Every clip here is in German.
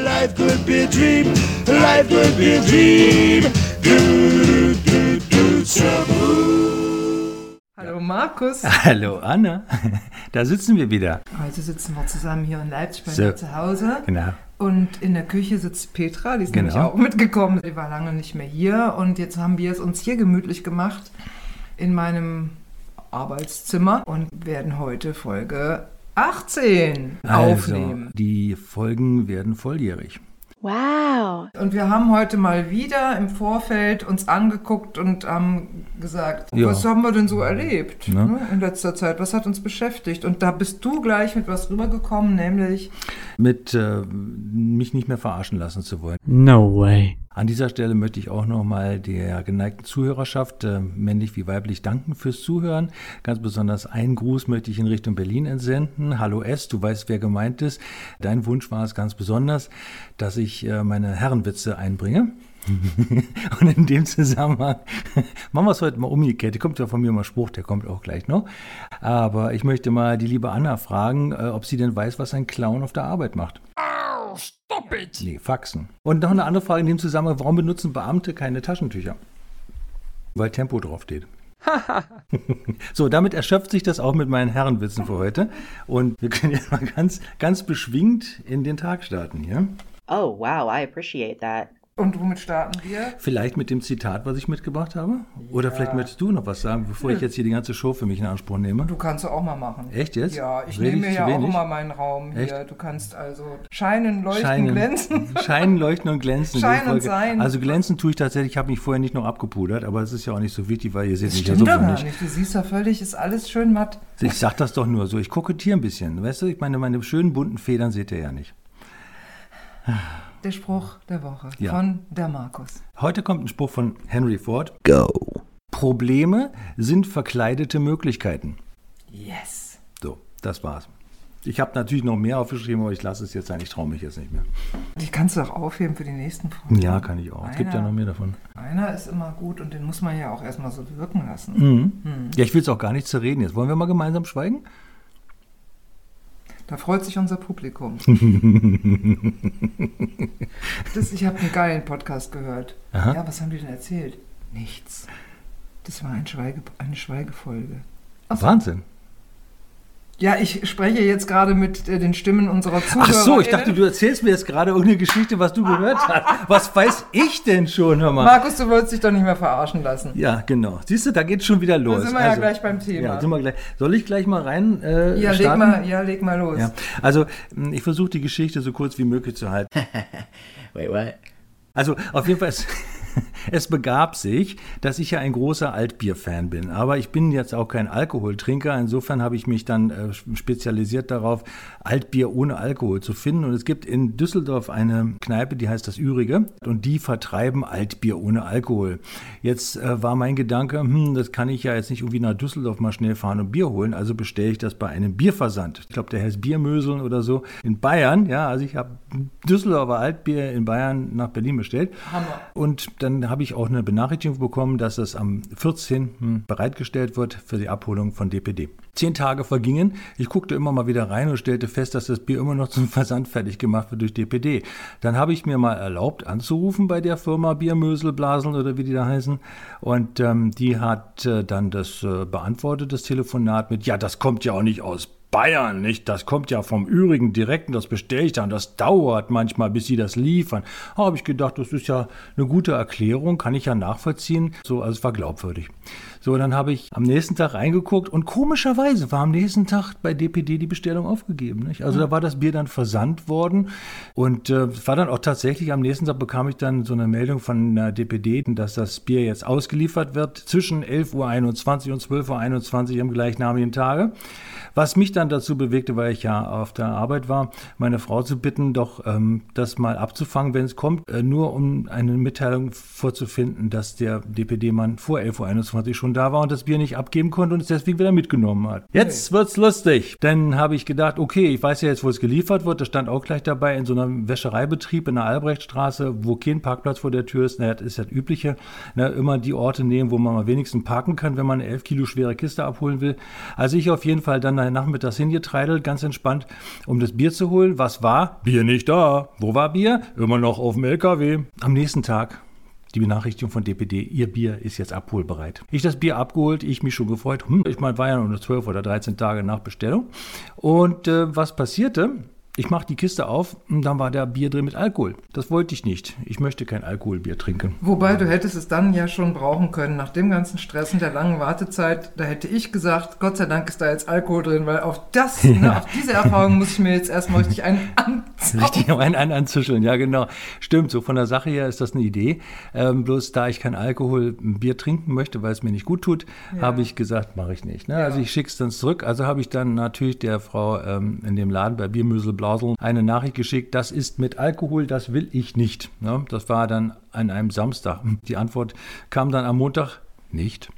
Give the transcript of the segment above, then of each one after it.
life could be a dream. Life could be a dream. Do, do, do, do, Hallo Markus. Hallo Anna, da sitzen wir wieder. Heute sitzen wir zusammen hier in Leipzig bei So. mir zu Hause. Genau. Und in der Küche sitzt Petra, die ist Genau. nämlich auch mitgekommen. Die war lange nicht mehr hier und jetzt haben wir es uns hier gemütlich gemacht in meinem Arbeitszimmer und werden heute Folge 18 aufnehmen. Also, die Folgen werden volljährig. Wow. Und wir haben heute mal wieder im Vorfeld uns angeguckt und haben gesagt, Ja. was haben wir denn so erlebt Ne? ne, in letzter Zeit? Was hat uns beschäftigt? Und da bist du gleich mit was rübergekommen, nämlich Mit äh, mich nicht mehr verarschen lassen zu wollen. No way. An dieser Stelle möchte ich auch nochmal der geneigten Zuhörerschaft, äh, männlich wie weiblich, danken fürs Zuhören. Ganz besonders einen Gruß möchte ich in Richtung Berlin entsenden. Hallo S, du weißt, wer gemeint ist. Dein Wunsch war es ganz besonders, dass ich äh, meine Herrenwitze einbringe. Und in dem Zusammenhang machen wir es heute mal umgekehrt. Da kommt ja von mir mal Spruch, der kommt auch gleich noch. Aber ich möchte mal die liebe Anna fragen, äh, ob sie denn weiß, was ein Clown auf der Arbeit macht. Stop it! Nee, Faxen. Und noch eine andere Frage in dem Zusammenhang, warum benutzen Beamte keine Taschentücher? Weil Tempo draufsteht. so, damit erschöpft sich das auch mit meinen Herrenwitzen für heute. Und wir können jetzt mal ganz, ganz beschwingt in den Tag starten hier. Oh, wow. I appreciate that. Und womit starten wir? Vielleicht mit dem Zitat, was ich mitgebracht habe? Oder vielleicht möchtest du noch was sagen, bevor ich jetzt hier die ganze Show für mich in Anspruch nehme? Du kannst du auch mal machen. Echt jetzt? Ja, ich Rede nehme mir ja auch wenig? immer meinen Raum hier. Echt? Du kannst also scheinen, leuchten, Scheinen, glänzen. Scheinen, leuchten und glänzen. Scheinen und sein. Also glänzen tue ich tatsächlich, ich habe mich vorher nicht noch abgepudert, aber es ist ja auch nicht so wichtig, weil ihr seht Das mich ja gar nicht. nicht. Du siehst ja völlig, ist alles schön matt. Ich sag das doch nur so, ich kokettiere ein bisschen. Weißt du, ich meine, meine schönen bunten Federn seht ihr ja nicht. Der Spruch der Woche Ja. von der Markus. Heute kommt ein Spruch von Henry Ford. Go. Probleme sind verkleidete Möglichkeiten. Yes. So, das war's. Ich habe natürlich noch mehr aufgeschrieben, aber ich lasse es jetzt sein. Ich traue mich jetzt nicht mehr. Die kannst du auch aufheben für die nächsten Folgen. Ja, kann ich auch. Es gibt ja Einer- noch mehr davon. Einer ist immer gut und den muss man ja auch erstmal so wirken lassen. Mhm. Ja, ich will es auch gar nicht zerreden jetzt. Wollen wir mal gemeinsam schweigen? Da freut sich unser Publikum. das, ich habe einen geilen Podcast gehört. Aha. Ja, was haben die denn erzählt? Nichts. Das war ein Schweige, eine Schweigefolge. Ach so. Wahnsinn. Ja, ich spreche jetzt gerade mit äh, den Stimmen unserer Zuhörer. Ach so, ich dachte, du erzählst mir jetzt gerade irgendeine Geschichte, was du gehört hast. Was weiß ich denn schon, hör mal? Markus, du wolltest dich doch nicht mehr verarschen lassen. Ja, genau. Siehst du, da geht's schon wieder los. Da sind wir ja gleich beim Thema. Ja, sind wir gleich. Soll ich gleich mal rein äh, Ja, leg starten? mal, ja, leg mal los. Ja, also mh, ich versuche die Geschichte so kurz wie möglich zu halten. Wait, what? Also auf jeden Fall, es, begab sich, dass ich ja ein großer Altbier-Fan bin. Aber ich bin jetzt auch kein Alkoholtrinker. Insofern habe ich mich dann äh, spezialisiert darauf, Altbier ohne Alkohol zu finden. Und es gibt in Düsseldorf eine Kneipe, die heißt das Ürige. Und die vertreiben Altbier ohne Alkohol. Jetzt äh, war mein Gedanke, hm, das kann ich ja jetzt nicht irgendwie nach Düsseldorf mal schnell fahren und Bier holen. Also bestelle ich das bei einem Bierversand. Ich glaube, der heißt Biermöseln oder so in Bayern. Ja, also ich habe Düsseldorfer Altbier in Bayern nach Berlin bestellt. Hammer. Und dann habe ich auch eine Benachrichtigung bekommen, dass es am 14. bereitgestellt wird für die Abholung von DPD. Zehn Tage vergingen. Ich guckte immer mal wieder rein und stellte fest, dass das Bier immer noch zum Versand fertig gemacht wird durch DPD. Dann habe ich mir mal erlaubt anzurufen bei der Firma Biermösel, Blaseln oder wie die da heißen. Und ähm, die hat äh, dann das äh, beantwortet, das Telefonat mit, ja, das kommt ja auch nicht aus Bayern, nicht? Das kommt ja vom Ürigen direkt und das bestelle ich dann. Das dauert manchmal, bis sie das liefern. Habe ich gedacht, das ist ja eine gute Erklärung, kann ich ja nachvollziehen. So, also es war glaubwürdig. So, dann habe ich am nächsten Tag reingeguckt und komischerweise war am nächsten Tag bei DPD die Bestellung aufgegeben. Nicht? Also da war das Bier dann versandt worden und äh, war dann auch tatsächlich am nächsten Tag bekam ich dann so eine Meldung von der DPD, dass das Bier jetzt ausgeliefert wird zwischen 11.21 Uhr und 12.21 Uhr am gleichnamigen Tage. Was mich dann dazu bewegte, weil ich ja auf der Arbeit war, meine Frau zu bitten, doch ähm, das mal abzufangen, wenn es kommt, äh, nur um eine Mitteilung vorzufinden, dass der DPD-Mann vor 11.21 Uhr schon da war und das Bier nicht abgeben konnte und es deswegen wieder mitgenommen hat. Jetzt wird's lustig. Dann habe ich gedacht, okay, ich weiß ja jetzt, wo es geliefert wird. Das stand auch gleich dabei in so einem Wäschereibetrieb in der Albrechtstraße, wo kein Parkplatz vor der Tür ist. Na, das ist das Übliche. Na, immer die Orte nehmen, wo man mal wenigstens parken kann, wenn man eine 11 Kilo schwere Kiste abholen will. Also ich auf jeden Fall dann nachmittags hingetreidelt, ganz entspannt, um das Bier zu holen. Was war? Bier nicht da. Wo war Bier? Immer noch auf dem LKW. Am nächsten Tag die Benachrichtigung von DPD, Ihr Bier ist jetzt abholbereit. Ich das Bier abgeholt, ich mich schon gefreut. Hm, ich meine, war ja nur 12 oder 13 Tage nach Bestellung. Und äh, was passierte? Ich mache die Kiste auf und dann war da Bier drin mit Alkohol. Das wollte ich nicht. Ich möchte kein Alkoholbier trinken. Wobei du hättest es dann ja schon brauchen können, nach dem ganzen Stress und der langen Wartezeit. Da hätte ich gesagt, Gott sei Dank ist da jetzt Alkohol drin, weil auf das, ja. ne, auf diese Erfahrung muss ich mir jetzt erstmal richtig einen anzaufen. Richtig einen, einen anzuscheln, ja genau. Stimmt, so von der Sache her ist das eine Idee. Ähm, bloß da ich kein Alkohol, Bier trinken möchte, weil es mir nicht gut tut, ja. habe ich gesagt, mache ich nicht. Ne? Ja. Also ich schicke es dann zurück. Also habe ich dann natürlich der Frau ähm, in dem Laden bei Biermüsel Blau Blaseln eine Nachricht geschickt, das ist mit Alkohol, das will ich nicht. Ja, das war dann an einem Samstag. Die Antwort kam dann am Montag nicht.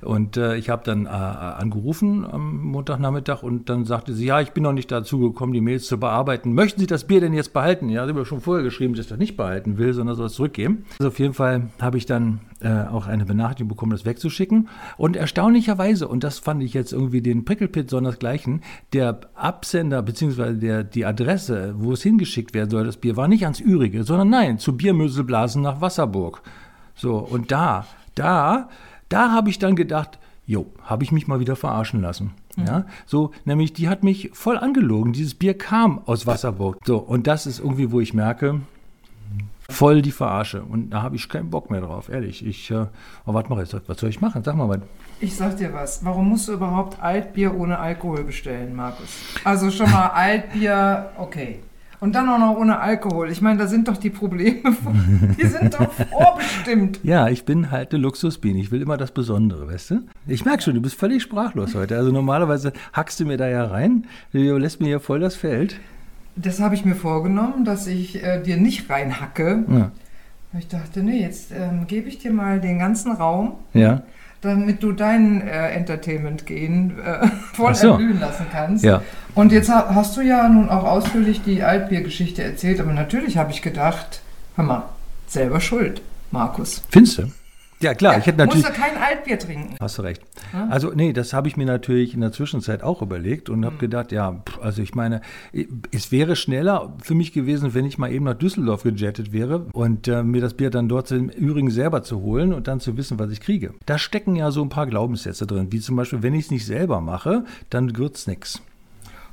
Und äh, ich habe dann äh, angerufen am Montagnachmittag und dann sagte sie, ja, ich bin noch nicht dazu gekommen, die Mails zu bearbeiten. Möchten Sie das Bier denn jetzt behalten? Ja, sie hat mir schon vorher geschrieben, dass ich das nicht behalten will, sondern soll es zurückgeben. Also auf jeden Fall habe ich dann äh, auch eine Benachrichtigung bekommen, das wegzuschicken. Und erstaunlicherweise, und das fand ich jetzt irgendwie den Prickelpit sondersgleichen, der Absender bzw. Die Adresse, wo es hingeschickt werden soll, das Bier, war nicht ans Ürige, sondern nein, zu Biermöselblasen nach Wasserburg. So, und da, da da habe ich dann gedacht, jo, habe ich mich mal wieder verarschen lassen. Mhm. Ja, so, nämlich die hat mich voll angelogen. Dieses Bier kam aus Wasserburg. So, und das ist irgendwie, wo ich merke, voll die Verarsche. Und da habe ich keinen Bock mehr drauf, ehrlich. Ich, äh, oh, warte mal, jetzt, was soll ich machen? Sag mal was. Ich sag dir was. Warum musst du überhaupt Altbier ohne Alkohol bestellen, Markus? Also schon mal Altbier, okay. Und dann auch noch ohne Alkohol. Ich meine, da sind doch die Probleme, die sind doch vorbestimmt. Ja, ich bin halt eine Luxusbiene. Ich will immer das Besondere, weißt du? Ich merke schon, du bist völlig sprachlos heute. Also normalerweise hackst du mir da ja rein, du lässt mir ja voll das Feld. Das habe ich mir vorgenommen, dass ich äh, dir nicht reinhacke. Ja. Ich dachte, nee, jetzt ähm, gebe ich dir mal den ganzen Raum. Ja damit du dein äh, Entertainment-Gehen äh, voll so. erblühen lassen kannst. Ja. Und jetzt hast du ja nun auch ausführlich die Altbier-Geschichte erzählt, aber natürlich habe ich gedacht, hör mal, selber schuld, Markus. Findest du? Ja, klar, ja, ich hätte natürlich. Musst du kein Altbier trinken. Hast du recht. Ja? Also, nee, das habe ich mir natürlich in der Zwischenzeit auch überlegt und habe mhm. gedacht, ja, also ich meine, es wäre schneller für mich gewesen, wenn ich mal eben nach Düsseldorf gejettet wäre und äh, mir das Bier dann dort im Übrigen selber zu holen und dann zu wissen, was ich kriege. Da stecken ja so ein paar Glaubenssätze drin, wie zum Beispiel, wenn ich es nicht selber mache, dann wird es nichts.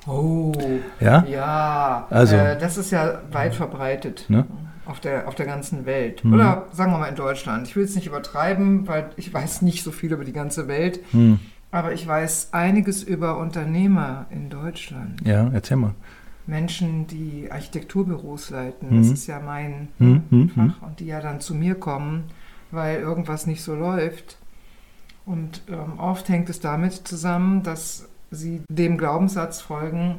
Oh, ja, ja. Also, äh, das ist ja weit verbreitet. Ne? Auf der, auf der ganzen Welt. Mhm. Oder sagen wir mal in Deutschland. Ich will es nicht übertreiben, weil ich weiß nicht so viel über die ganze Welt. Mhm. Aber ich weiß einiges über Unternehmer in Deutschland. Ja, erzähl mal. Menschen, die Architekturbüros leiten. Mhm. Das ist ja mein Mhm, mhm, Fach. Und die ja dann zu mir kommen, weil irgendwas nicht so läuft. Und ähm, oft hängt es damit zusammen, dass sie dem Glaubenssatz folgen,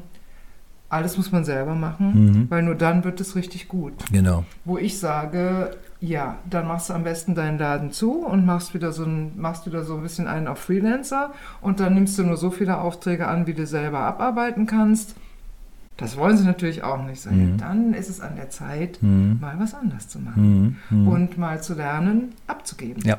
alles muss man selber machen, Mhm. weil nur dann wird es richtig gut. Genau. Wo ich sage, ja, dann machst du am besten deinen Laden zu und machst wieder so ein, machst wieder so ein bisschen einen auf Freelancer und dann nimmst du nur so viele Aufträge an, wie du selber abarbeiten kannst. Das wollen sie natürlich auch nicht sein. Mhm. Dann ist es an der Zeit, Mhm. mal was anders zu machen Mhm. Mhm. und mal zu lernen, abzugeben. Ja.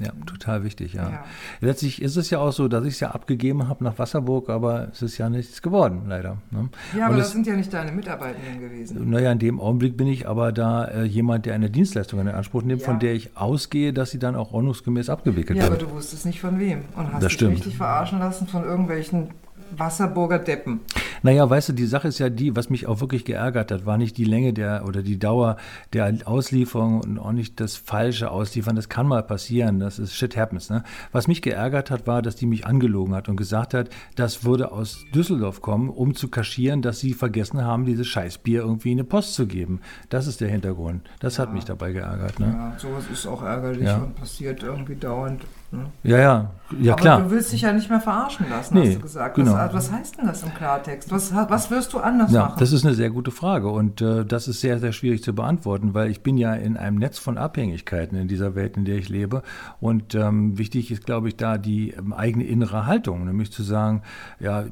Ja, total wichtig, ja. Ja. Letztlich ist es ja auch so, dass ich es ja abgegeben habe nach Wasserburg, aber es ist ja nichts geworden, leider. Ne? Ja, aber das es- sind ja nicht deine Mitarbeitenden gewesen. Naja, in dem Augenblick bin ich aber da äh, jemand, der eine Dienstleistung in Anspruch nimmt, Ja. von der ich ausgehe, dass sie dann auch ordnungsgemäß abgewickelt Ja, aber wird. du wusstest nicht von wem und hast Das dich stimmt. richtig verarschen lassen von irgendwelchen Wasserburger Deppen. Naja, weißt du, die Sache ist ja die, was mich auch wirklich geärgert hat, war nicht die Länge der oder die Dauer der Auslieferung und auch nicht das falsche Ausliefern. Das kann mal passieren, das ist shit happens. Ne? Was mich geärgert hat, war, dass die mich angelogen hat und gesagt hat, das würde aus Düsseldorf kommen, um zu kaschieren, dass sie vergessen haben, dieses Scheißbier irgendwie in eine Post zu geben. Das ist der Hintergrund. Das hat mich dabei geärgert. Ne? Ja, sowas ist auch ärgerlich Ja. und passiert irgendwie dauernd. Ne? Ja, ja, ja Aber klar. du willst dich ja nicht mehr verarschen lassen, Nee, hast du gesagt. genau. Was, was heißt denn das im Klartext? Was, was wirst du anders Ja, machen? das ist eine sehr gute Frage und äh, das ist sehr, sehr schwierig zu beantworten, weil ich bin ja in einem Netz von Abhängigkeiten in dieser Welt, in der ich lebe und ähm, wichtig ist, glaube ich, da die ähm, eigene innere Haltung, nämlich zu sagen, ja,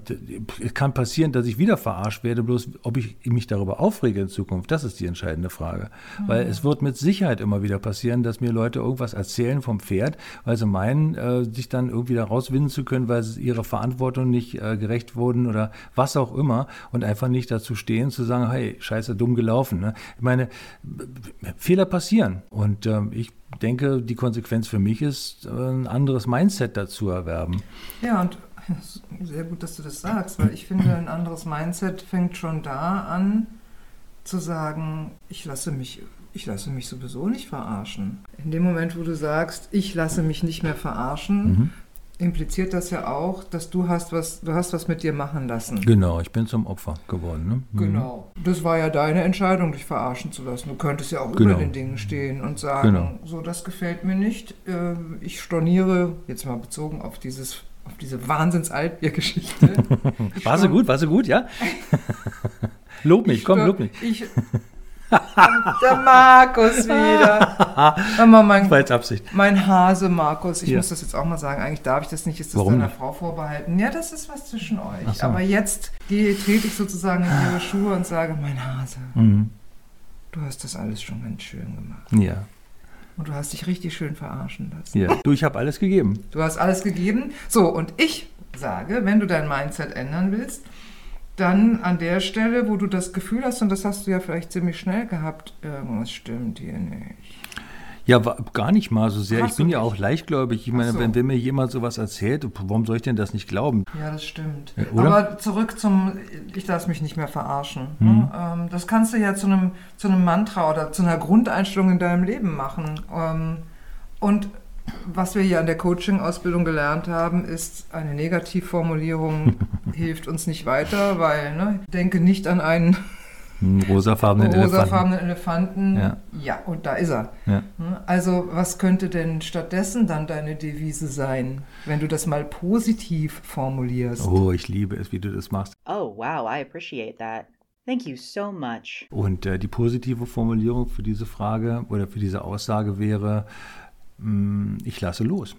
es kann passieren, dass ich wieder verarscht werde, bloß ob ich mich darüber aufrege in Zukunft, das ist die entscheidende Frage, weil es wird mit Sicherheit immer wieder passieren, dass mir Leute irgendwas erzählen vom Pferd, weil sie meinen, äh, sich dann irgendwie da rauswinden zu können, weil sie ihrer Verantwortung nicht äh, gerecht wurden oder was auch immer und einfach nicht dazu stehen, zu sagen, hey, scheiße, dumm gelaufen. Ne? Ich meine, Fehler passieren und ähm, ich denke, die Konsequenz für mich ist, ein anderes Mindset dazu erwerben. Ja, und sehr gut, dass du das sagst, weil ich finde, ein anderes Mindset fängt schon da an, zu sagen, ich lasse mich, ich lasse mich sowieso nicht verarschen. In dem Moment, wo du sagst, ich lasse mich nicht mehr verarschen, impliziert das ja auch, dass du hast was, du hast was mit dir machen lassen. Genau, ich bin zum Opfer geworden. Ne? Mhm. Genau. Das war ja deine Entscheidung, dich verarschen zu lassen. Du könntest ja auch Genau. über den Dingen stehen und sagen, Genau. so, das gefällt mir nicht. äh, Ich storniere, jetzt mal bezogen auf dieses auf diese Wahnsinns-Altbier-Geschichte. Ich War sie storn- gut, war sie gut, ja? lob mich, komm, lob mich. Ich, der Markus wieder. Mal, mein, jetzt Absicht. mein Hase Markus, ich Ja. muss das jetzt auch mal sagen, eigentlich darf ich das nicht, ist das Warum deiner? Frau vorbehalten? Ja, das ist was zwischen euch. So. Aber jetzt gehe, trete ich sozusagen in ihre Schuhe und sage, mein Hase, Mhm. du hast das alles schon ganz schön gemacht. Ja, Und du hast dich richtig schön verarschen lassen. ja. Du, ich habe alles gegeben. Du hast alles gegeben. So, und ich sage, wenn du dein Mindset ändern willst, dann an der Stelle, wo du das Gefühl hast, und das hast du ja vielleicht ziemlich schnell gehabt, irgendwas stimmt hier nicht. Ja, gar nicht mal so sehr. Hast ich bin ja nicht? auch leichtgläubig. Ich meine, so. wenn, wenn mir jemand sowas erzählt, warum soll ich denn das nicht glauben? Ja, das stimmt. Ja, oder? Aber zurück zum, ich lasse mich nicht mehr verarschen. Mhm. Ne? Ähm, das kannst du ja zu einem, zu einem Mantra oder zu einer Grundeinstellung in deinem Leben machen. Ähm, und was wir hier an der Coaching-Ausbildung gelernt haben, ist, eine Negativformulierung hilft uns nicht weiter, weil, ne, denke nicht an einen Hm, rosafarbenen Elefanten. Elefanten. Ja. ja, und da ist er. Ja. Ne? Also, was könnte denn stattdessen dann deine Devise sein, wenn du das mal positiv formulierst? Oh, ich liebe es, wie du das machst. Oh, wow, I appreciate that. Thank you so much. Und äh, die positive Formulierung für diese Frage oder für diese Aussage wäre, mh, ich lasse los.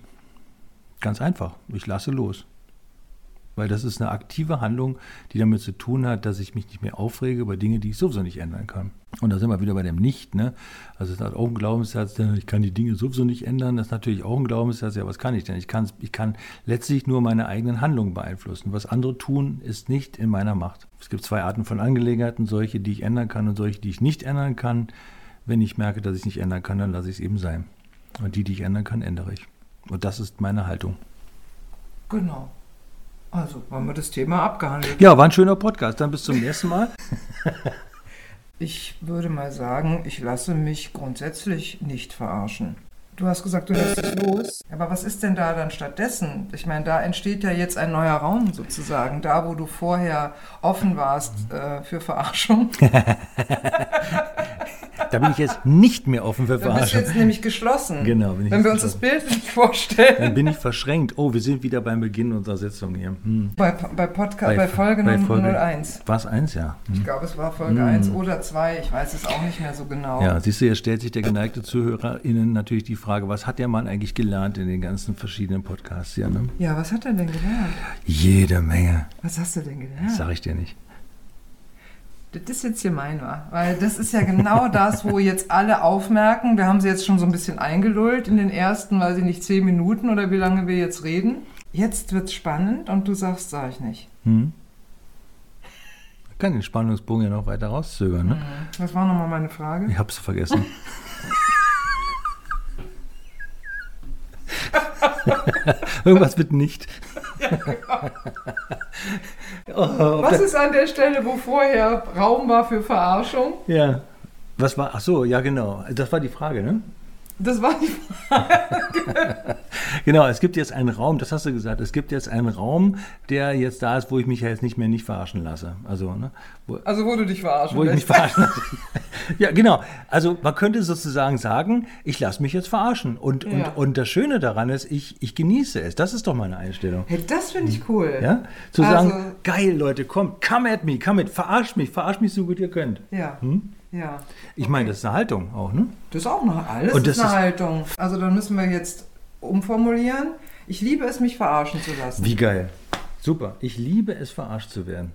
Ganz einfach, ich lasse los. Weil das ist eine aktive Handlung, die damit zu tun hat, dass ich mich nicht mehr aufrege über Dinge, die ich sowieso nicht ändern kann. Und da sind wir wieder bei dem Nicht. Ne? Also es ist auch ein Glaubenssatz, äh, ich kann die Dinge sowieso nicht ändern. Das ist natürlich auch ein Glaubenssatz, ja, was kann ich denn? Ich, kann's, ich kann letztlich nur meine eigenen Handlungen beeinflussen. Was andere tun, ist nicht in meiner Macht. Es gibt zwei Arten von Angelegenheiten, solche, die ich ändern kann und solche, die ich nicht ändern kann. Wenn ich merke, dass ich es nicht ändern kann, dann lasse ich es eben sein. Und die, die ich ändern kann, ändere ich. Und das ist meine Haltung. Genau. Also, haben wir das Thema abgehandelt. Ja, war ein schöner Podcast. Dann bis zum nächsten Mal. Ich würde mal sagen, ich lasse mich grundsätzlich nicht verarschen. Du hast gesagt, du lässt es los. Aber was ist denn da dann stattdessen? Ich meine, da entsteht ja jetzt ein neuer Raum sozusagen. Da, wo du vorher offen warst äh, für Verarschung. Da bin ich jetzt nicht mehr offen für bist du Verarschung. jetzt nämlich geschlossen. Genau, bin ich Wenn wir uns das Bild nicht vorstellen. Dann bin ich verschränkt. Oh, wir sind wieder beim Beginn unserer Sitzung hier. Hm. Bei, bei, Podcast, bei, Folge bei 01. War es eins, ja. Hm. Ich glaube, es war Folge 1 oder 2. Ich weiß es auch nicht mehr so genau. Ja, siehst du, jetzt stellt sich der geneigte ZuhörerInnen natürlich die Frage, was hat der Mann eigentlich gelernt in den ganzen verschiedenen Podcasts hier, ne? Ja, was hat er denn gelernt? Jede Menge. Was hast du denn gelernt? Sag ich dir nicht. Das ist jetzt hier mein war, weil das ist ja genau das, wo jetzt alle aufmerken. Wir haben sie jetzt schon so ein bisschen eingelullt in den ersten, weiß ich nicht, zehn Minuten oder wie lange wir jetzt reden. Jetzt wird's spannend und du sagst, sag ich nicht. Hm? Ich kann den Spannungsbogen ja noch weiter rauszögern, ne? Was war nochmal meine Frage? Ich hab's vergessen. Irgendwas mit nicht. oh, ob Was das- ist an der Stelle, wo vorher Raum war für Verarschung? ja. Was war? Ach so, ja genau. Das war die Frage, ne? Das war die Genau, es gibt jetzt einen Raum, das hast du gesagt, es gibt jetzt einen Raum, der jetzt da ist, wo ich mich ja jetzt nicht mehr nicht verarschen lasse. Also, ne, wo, Also wo du dich verarschen wo ich mich lässt. verarschen lasse. Ja, genau. Also man könnte sozusagen sagen, ich lasse mich jetzt verarschen. Und, Ja. und, und das Schöne daran ist, ich, ich genieße es. Das ist doch meine Einstellung. Hey, das finde ich cool. Ja? Zu Also- sagen, geil, Leute, kommt, come at me, come at, verarscht mich, verarscht mich so gut ihr könnt. Ja. Hm? Ja. Ich meine, das ist eine Haltung auch, ne? Das ist auch noch alles Und das ist eine ist- Haltung. Also dann müssen wir jetzt umformulieren. Ich liebe es, mich verarschen zu lassen. Wie geil. Super. Ich liebe es, verarscht zu werden.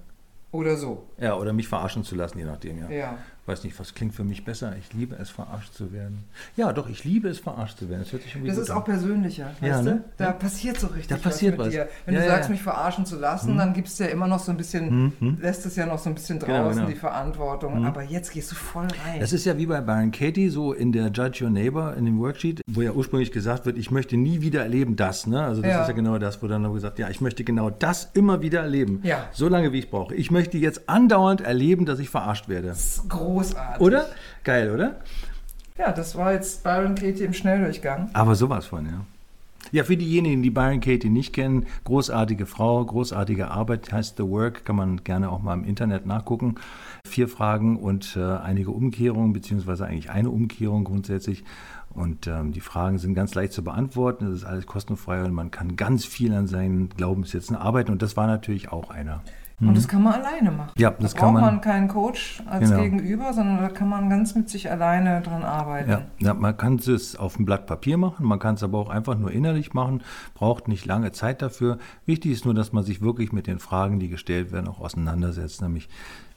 Oder so. Ja, oder mich verarschen zu lassen, je nachdem, ja. Ja. Weiß nicht, was klingt für mich besser. Ich liebe es, verarscht zu werden. Ja, doch, ich liebe es, verarscht zu werden. Das hört sich irgendwie Das ist an. auch persönlicher, Ja, weißt ne? du? Da Ja. passiert so richtig Da passiert was was. dir. Wenn Ja, du sagst, mich verarschen zu lassen, dann gibst du ja immer noch so ein bisschen, lässt es ja noch so ein bisschen draußen, Genau, genau. die Verantwortung. Aber jetzt gehst du voll rein. Das ist ja wie bei Byron Katie, so in der Judge Your Neighbor, in dem Worksheet, wo ja ursprünglich gesagt wird, ich möchte nie wieder erleben das. Ne? Also das ist ja genau das, wo dann noch gesagt, ja, ich möchte genau das immer wieder erleben. Ja. So lange, wie ich brauche. Ich möchte jetzt andauernd erleben, dass ich verarscht werde. das ist großartig. Oder? Geil, oder? Ja, das war jetzt Byron Katie im Schnelldurchgang. Aber sowas von, ja. Ja, für diejenigen, die Byron Katie nicht kennen, großartige Frau, großartige Arbeit, heißt The Work, kann man gerne auch mal im Internet nachgucken. Vier Fragen und äh, einige Umkehrungen, beziehungsweise eigentlich eine Umkehrung grundsätzlich. Und ähm, die Fragen sind ganz leicht zu beantworten, das ist alles kostenfrei und man kann ganz viel an seinen Glaubenssätzen arbeiten. Und das war natürlich auch einer. Und das kann man alleine machen. Ja, da das braucht kann man- man keinen Coach als Genau. Gegenüber, sondern da kann man ganz mit sich alleine dran arbeiten. Ja, ja, man kann es auf dem Blatt Papier machen, man kann es aber auch einfach nur innerlich machen, braucht nicht lange Zeit dafür. Wichtig ist nur, dass man sich wirklich mit den Fragen, die gestellt werden, auch auseinandersetzt. Nämlich,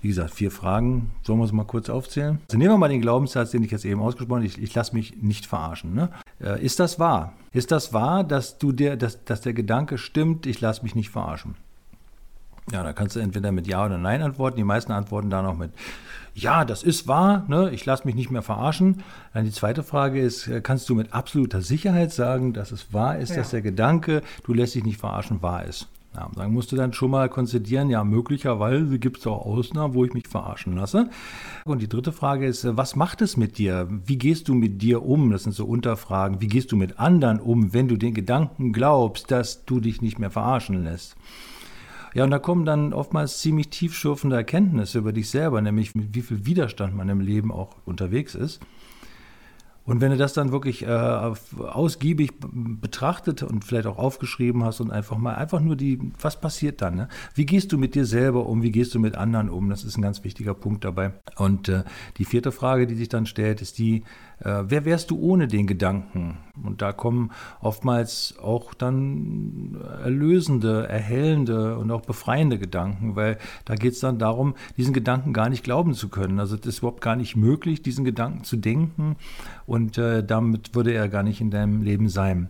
wie gesagt, vier Fragen. Sollen wir es mal kurz aufzählen? Also nehmen wir mal den Glaubenssatz, den ich jetzt eben ausgesprochen habe, ich, ich lasse mich nicht verarschen. Ne? Äh, ist das wahr? Ist das wahr, dass, du der, dass, dass der Gedanke stimmt, ich lasse mich nicht verarschen? Ja, da kannst du entweder mit Ja oder Nein antworten. Die meisten antworten dann auch mit Ja, das ist wahr, ne? ich lasse mich nicht mehr verarschen. Dann die zweite Frage ist, äh, kannst du mit absoluter Sicherheit sagen, dass es wahr ist, Ja. dass der Gedanke, du lässt dich nicht verarschen, wahr ist? Ja, dann musst du dann schon mal konzidieren, ja, möglicherweise gibt es auch Ausnahmen, wo ich mich verarschen lasse. Und die dritte Frage ist, äh, was macht es mit dir? Wie gehst du mit dir um? Das sind so Unterfragen. Wie gehst du mit anderen um, wenn du den Gedanken glaubst, dass du dich nicht mehr verarschen lässt? Ja, und da kommen dann oftmals ziemlich tiefschürfende Erkenntnisse über dich selber, nämlich mit wie viel Widerstand man im Leben auch unterwegs ist. Und wenn du das dann wirklich äh, ausgiebig betrachtet und vielleicht auch aufgeschrieben hast und einfach mal einfach nur die, was passiert dann? Ne? Wie gehst du mit dir selber um? Wie gehst du mit anderen um? Das ist ein ganz wichtiger Punkt dabei. Und äh, die vierte Frage, die sich dann stellt, ist die, äh, wer wärst du ohne den Gedanken? Und da kommen oftmals auch dann erlösende, erhellende und auch befreiende Gedanken, weil da geht es dann darum, diesen Gedanken gar nicht glauben zu können. Also es ist überhaupt gar nicht möglich, diesen Gedanken zu denken und äh, damit würde er gar nicht in deinem Leben sein.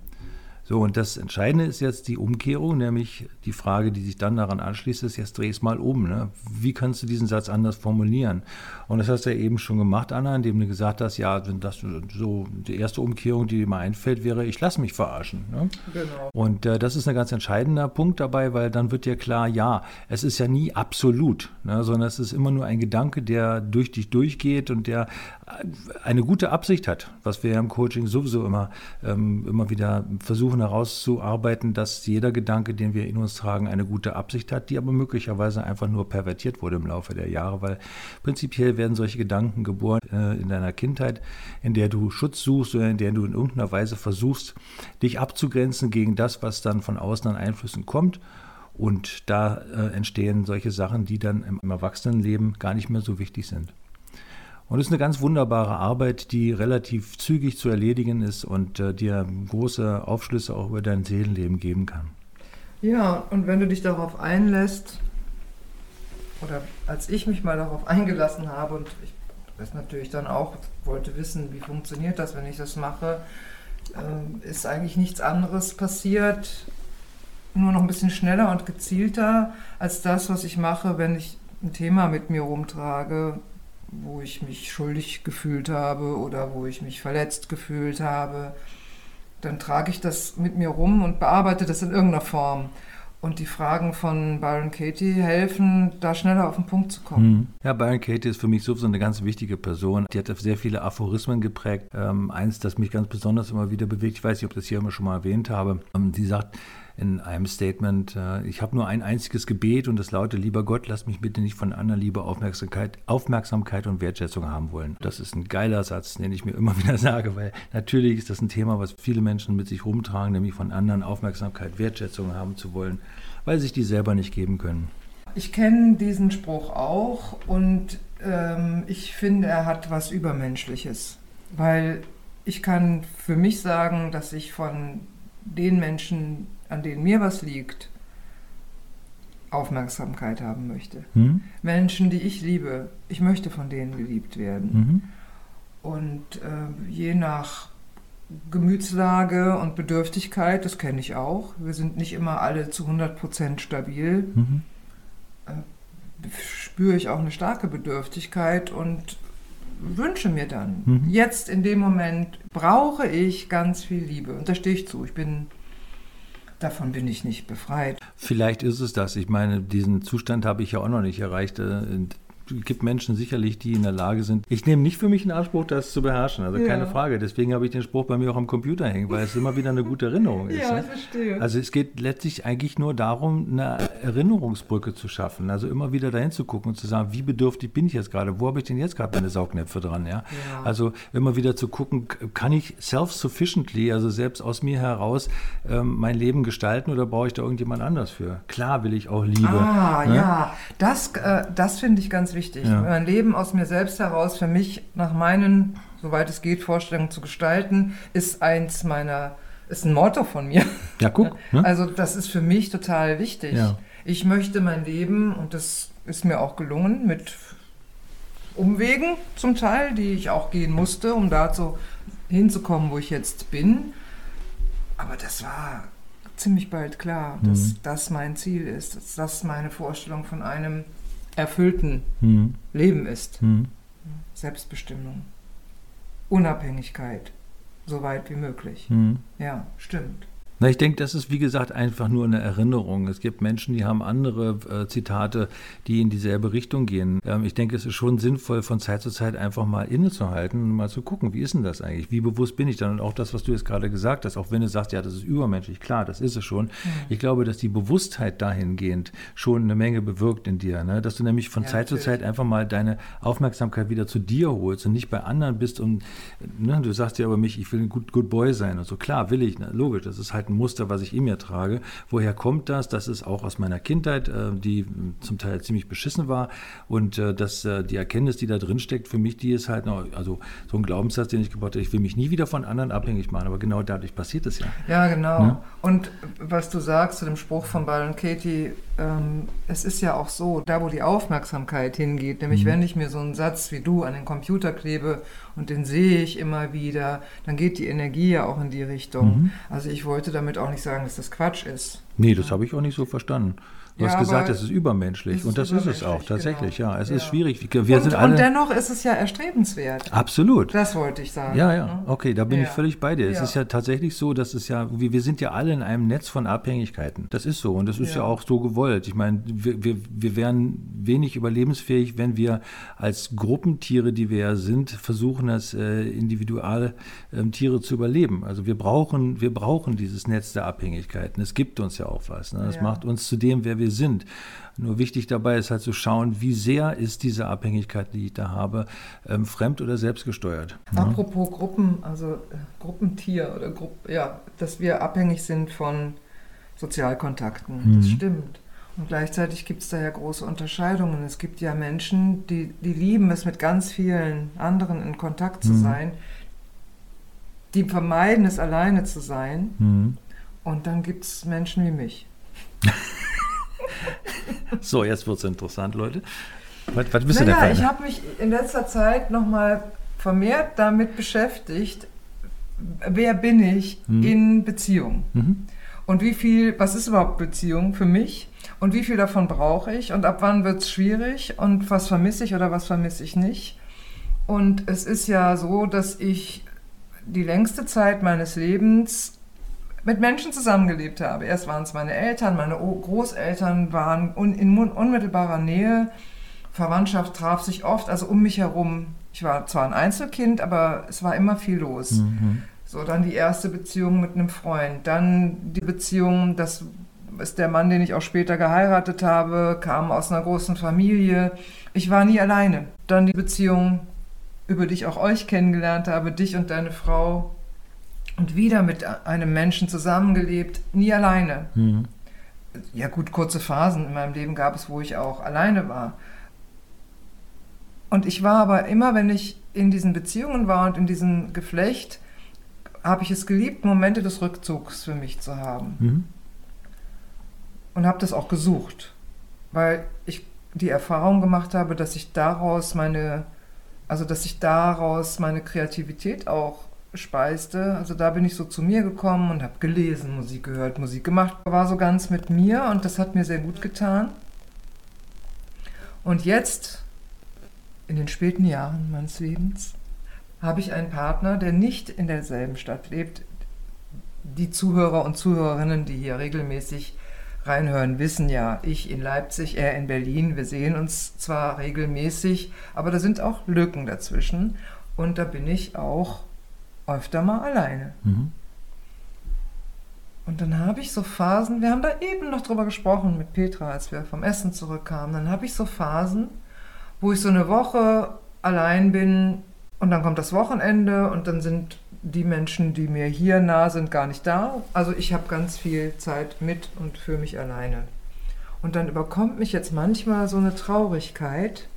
So, und das Entscheidende ist jetzt die Umkehrung, nämlich die Frage, die sich dann daran anschließt, ist, jetzt dreh es mal um. Ne? Wie kannst du diesen Satz anders formulieren? Und das hast du ja eben schon gemacht, Anna, indem du gesagt hast, ja, wenn das so die erste Umkehrung, die dir mal einfällt, wäre, ich lasse mich verarschen. Ne? Genau. Und äh, das ist ein ganz entscheidender Punkt dabei, weil dann wird dir klar, ja, es ist ja nie absolut, ne, sondern es ist immer nur ein Gedanke, der durch dich durchgeht und der äh, eine gute Absicht hat, was wir ja im Coaching sowieso immer, ähm, immer wieder versuchen herauszuarbeiten, dass jeder Gedanke, den wir in uns tragen, eine gute Absicht hat, die aber möglicherweise einfach nur pervertiert wurde im Laufe der Jahre, weil prinzipiell werden solche Gedanken geboren äh, in deiner Kindheit, in der du Schutz suchst oder in der du in irgendeiner Weise versuchst, dich abzugrenzen gegen das, was dann von außen an Einflüssen kommt. Und da äh, entstehen solche Sachen, die dann im, im Erwachsenenleben gar nicht mehr so wichtig sind. Und es ist eine ganz wunderbare Arbeit, die relativ zügig zu erledigen ist und äh, dir große Aufschlüsse auch über dein Seelenleben geben kann. Ja, und wenn du dich darauf einlässt, oder als ich mich mal darauf eingelassen habe und ich das natürlich dann auch wollte wissen, wie funktioniert das, wenn ich das mache, ähm, ist eigentlich nichts anderes passiert, nur noch ein bisschen schneller und gezielter als das, was ich mache, wenn ich ein Thema mit mir rumtrage, wo ich mich schuldig gefühlt habe oder wo ich mich verletzt gefühlt habe. Dann trage ich das mit mir rum und bearbeite das in irgendeiner Form. Und die Fragen von Byron Katie helfen, da schneller auf den Punkt zu kommen. Ja, Byron Katie ist für mich sowieso eine ganz wichtige Person. Die hat sehr viele Aphorismen geprägt. Ähm, eins, das mich ganz besonders immer wieder bewegt, ich weiß nicht, ob das hier immer schon mal erwähnt habe, ähm, die sagt, in einem Statement, äh, ich habe nur ein einziges Gebet und das lautet, lieber Gott, lass mich bitte nicht von anderen Liebe, Aufmerksamkeit, Aufmerksamkeit und Wertschätzung haben wollen. Das ist ein geiler Satz, den ich mir immer wieder sage, weil natürlich ist das ein Thema, was viele Menschen mit sich rumtragen, nämlich von anderen Aufmerksamkeit, Wertschätzung haben zu wollen, weil sich die selber nicht geben können. Ich kenne diesen Spruch auch und ähm, ich finde, er hat was Übermenschliches, weil ich kann für mich sagen, dass ich von den Menschen, an denen mir was liegt, Aufmerksamkeit haben möchte. Hm? Menschen, die ich liebe, ich möchte von denen geliebt werden. Mhm. Und äh, je nach Gemütslage und Bedürftigkeit, das kenne ich auch, wir sind nicht immer alle zu 100% stabil, Mhm. spüre ich auch eine starke Bedürftigkeit und wünsche mir dann, Mhm. jetzt in dem Moment brauche ich ganz viel Liebe. Und da stehe ich zu. Ich bin, davon bin ich nicht befreit. Vielleicht ist es das. Ich meine, diesen Zustand habe ich ja auch noch nicht erreicht. Es gibt Menschen sicherlich, die in der Lage sind. Ich nehme nicht für mich in Anspruch, das zu beherrschen. Also Ja. keine Frage. Deswegen habe ich den Spruch bei mir auch am Computer hängen, weil es immer wieder eine gute Erinnerung ist. ne? verstehe. Also es geht letztlich eigentlich nur darum, eine Erinnerungsbrücke zu schaffen. Also immer wieder dahin zu gucken und zu sagen, wie bedürftig bin ich jetzt gerade? Wo habe ich denn jetzt gerade meine Saugnäpfe dran? Ja? Ja. Also immer wieder zu gucken, kann ich self-sufficiently, also selbst aus mir heraus, ähm, mein Leben gestalten oder brauche ich da irgendjemand anders für? Klar will ich auch Liebe. Ah, ne? ja, das, äh, das finde ich ganz wichtig. Ja. Mein Leben aus mir selbst heraus, für mich nach meinen, soweit es geht, Vorstellungen zu gestalten, ist eins meiner, ist ein Motto von mir. Ja, guck. Ne? Also das ist für mich total wichtig. Ja. Ich möchte mein Leben, und das ist mir auch gelungen, mit Umwegen zum Teil, die ich auch gehen musste, um dazu hinzukommen, wo ich jetzt bin. Aber das war ziemlich bald klar, dass Mhm. das mein Ziel ist, dass das meine Vorstellung von einem erfüllten Hm, Leben ist. hm. Selbstbestimmung, Unabhängigkeit, so weit wie möglich. Hm. Ja, stimmt. Na, ich denke, das ist wie gesagt einfach nur eine Erinnerung. Es gibt Menschen, die haben andere äh, Zitate, die in dieselbe Richtung gehen. Ähm, ich denke, es ist schon sinnvoll, von Zeit zu Zeit einfach mal innezuhalten und mal zu gucken, wie ist denn das eigentlich? Wie bewusst bin ich dann? Und auch das, was du jetzt gerade gesagt hast, auch wenn du sagst, ja, das ist übermenschlich, klar, das ist es schon. Ich glaube, dass die Bewusstheit dahingehend schon eine Menge bewirkt in dir. Ne? Dass du nämlich von Ja, Zeit zu natürlich. Zeit einfach mal deine Aufmerksamkeit wieder zu dir holst und nicht bei anderen bist und ne, du sagst ja über mich, ich will ein good, good Boy sein und so. Klar, will ich, ne? logisch, das ist halt ein Muster, was ich in mir trage. Woher kommt das? Das ist auch aus meiner Kindheit, äh, die zum Teil ziemlich beschissen war und äh, dass äh, die Erkenntnis, die da drin steckt, für mich, die ist halt noch, also so ein Glaubenssatz, den ich gebaut habe, ich will mich nie wieder von anderen abhängig machen, aber genau dadurch passiert es ja. Ja, genau. Ne? Und was du sagst zu dem Spruch von Byron Katie, ähm, es ist ja auch so, da wo die Aufmerksamkeit hingeht, nämlich Mhm. wenn ich mir so einen Satz wie du an den Computer klebe und den sehe ich immer wieder, dann geht die Energie ja auch in die Richtung. Mhm. Also ich wollte damit auch nicht sagen, dass das Quatsch ist. Nee, das habe ich auch nicht so verstanden. Du Ja, hast gesagt, aber es ist übermenschlich es und ist das ist es auch, übermenschlich, tatsächlich, genau. ja. Es Ja. ist schwierig. Wir und, sind und alle... dennoch ist es ja erstrebenswert. Absolut. Das wollte ich sagen. Ja, ja, ne? okay, da bin ich Ja. völlig bei dir. Es ist ja tatsächlich so, dass es ja, wir, wir sind ja alle in einem Netz von Abhängigkeiten. Das ist so und das ist ja, auch so gewollt. Ich meine, wir, wir, wir wären wenig überlebensfähig, wenn wir als Gruppentiere, die wir ja sind, versuchen, als äh, individuelle ähm, Tiere zu überleben. Also wir brauchen, wir brauchen dieses Netz der Abhängigkeiten. Es gibt uns ja auch was. Ne? Das macht uns zu dem, wer wir sind. Nur wichtig dabei ist halt zu schauen, wie sehr ist diese Abhängigkeit, die ich da habe, ähm, fremd oder selbstgesteuert. Ne? Apropos Gruppen, also äh, Gruppentier oder Grupp, ja, dass wir abhängig sind von Sozialkontakten. Das Mhm. stimmt. Und gleichzeitig gibt es da ja große Unterscheidungen. Es gibt ja Menschen, die, die lieben es, mit ganz vielen anderen in Kontakt zu Mhm. sein. Die vermeiden es, alleine zu sein. Mhm. Und dann gibt es Menschen wie mich. So, jetzt wird es interessant, Leute. Was, was bist du denn Naja, ich habe mich in letzter Zeit nochmal vermehrt damit beschäftigt, wer bin ich Mhm. in Beziehung? Mhm. Und wie viel, was ist überhaupt Beziehung für mich? Und wie viel davon brauche ich? Und ab wann wird es schwierig? Und was vermisse ich oder was vermisse ich nicht? Und es ist ja so, dass ich die längste Zeit meines Lebens mit Menschen zusammengelebt habe. Erst waren es meine Eltern, meine O- Großeltern waren un in un unmittelbarer Nähe. Verwandtschaft traf sich oft, also um mich herum. Ich war zwar ein Einzelkind, aber es war immer viel los. Mhm. So, dann die erste Beziehung mit einem Freund. Dann die Beziehung, das ist der Mann, den ich auch später geheiratet habe, kam aus einer großen Familie. Ich war nie alleine. Dann die Beziehung, über die ich auch euch kennengelernt habe, dich und deine Frau. Und wieder mit einem Menschen zusammengelebt, nie alleine. Mhm. Ja gut, kurze Phasen in meinem Leben gab es, wo ich auch alleine war. Und ich war aber immer, wenn ich in diesen Beziehungen war und in diesem Geflecht, habe ich es geliebt, Momente des Rückzugs für mich zu haben. Mhm. Und habe das auch gesucht, weil ich die Erfahrung gemacht habe, dass ich daraus meine, also dass ich daraus meine Kreativität auch speiste. Also da bin ich so zu mir gekommen und habe gelesen, Musik gehört, Musik gemacht. War so ganz mit mir und das hat mir sehr gut getan. Und jetzt, in den späten Jahren meines Lebens, habe ich einen Partner, der nicht in derselben Stadt lebt. Die Zuhörer und Zuhörerinnen, die hier regelmäßig reinhören, wissen ja, ich in Leipzig, er in Berlin. Wir sehen uns zwar regelmäßig, aber da sind auch Lücken dazwischen. Und da bin ich auch öfter mal alleine. Mhm. Und dann habe ich so Phasen, wir haben da eben noch drüber gesprochen mit Petra, als wir vom Essen zurückkamen. Dann habe ich so Phasen, wo ich so eine Woche allein bin und dann kommt das Wochenende und dann sind die Menschen, die mir hier nah sind, gar nicht da. Also ich habe ganz viel Zeit mit und für mich alleine. Und dann überkommt mich jetzt manchmal so eine Traurigkeit.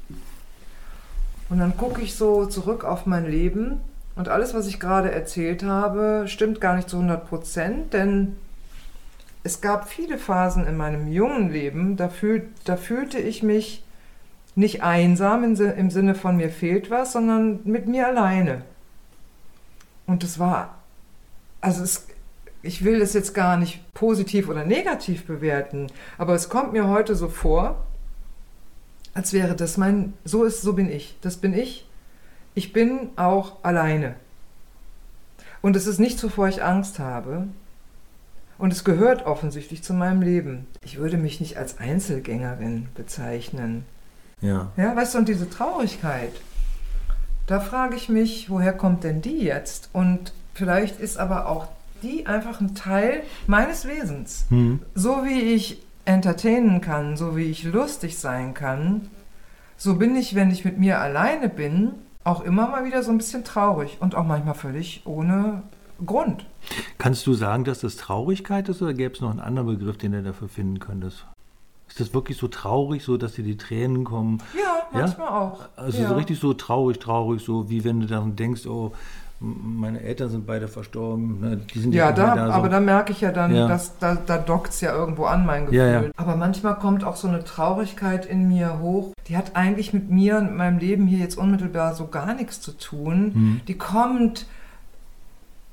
Und dann gucke ich so zurück auf mein Leben und alles, was ich gerade erzählt habe, stimmt gar nicht zu 100 Prozent, denn es gab viele Phasen in meinem jungen Leben, da, fühl, da fühlte ich mich nicht einsam im, im Sinne von mir fehlt was, sondern mit mir alleine. Und es war, also es, ich will das jetzt gar nicht positiv oder negativ bewerten, aber es kommt mir heute so vor, als wäre das mein, so ist, so bin ich. Das bin ich. Ich bin auch alleine. Und es ist nicht, wovor ich Angst habe. Und es gehört offensichtlich zu meinem Leben. Ich würde mich nicht als Einzelgängerin bezeichnen. Ja. Ja, weißt du, und diese Traurigkeit, da frage ich mich, woher kommt denn die jetzt? Und vielleicht ist aber auch die einfach ein Teil meines Wesens. Mhm. So wie ich entertainen kann, so wie ich lustig sein kann, so bin ich, wenn ich mit mir alleine bin, auch immer mal wieder so ein bisschen traurig und auch manchmal völlig ohne Grund. Kannst du sagen, dass das Traurigkeit ist oder gäbe es noch einen anderen Begriff, den du dafür finden könntest? Ist das wirklich so traurig, so dass dir die Tränen kommen? Ja, manchmal auch. Also ja. so richtig so traurig, traurig, so wie wenn du dann denkst, oh, meine Eltern sind beide verstorben, ne, die sind Ja, da, da. So. aber da merke ich ja dann, Ja. dass da, da dockt es ja irgendwo an, mein Gefühl. Ja, ja. Aber manchmal kommt auch so eine Traurigkeit in mir hoch. Die hat eigentlich mit mir und meinem Leben hier jetzt unmittelbar so gar nichts zu tun. Mhm. Die kommt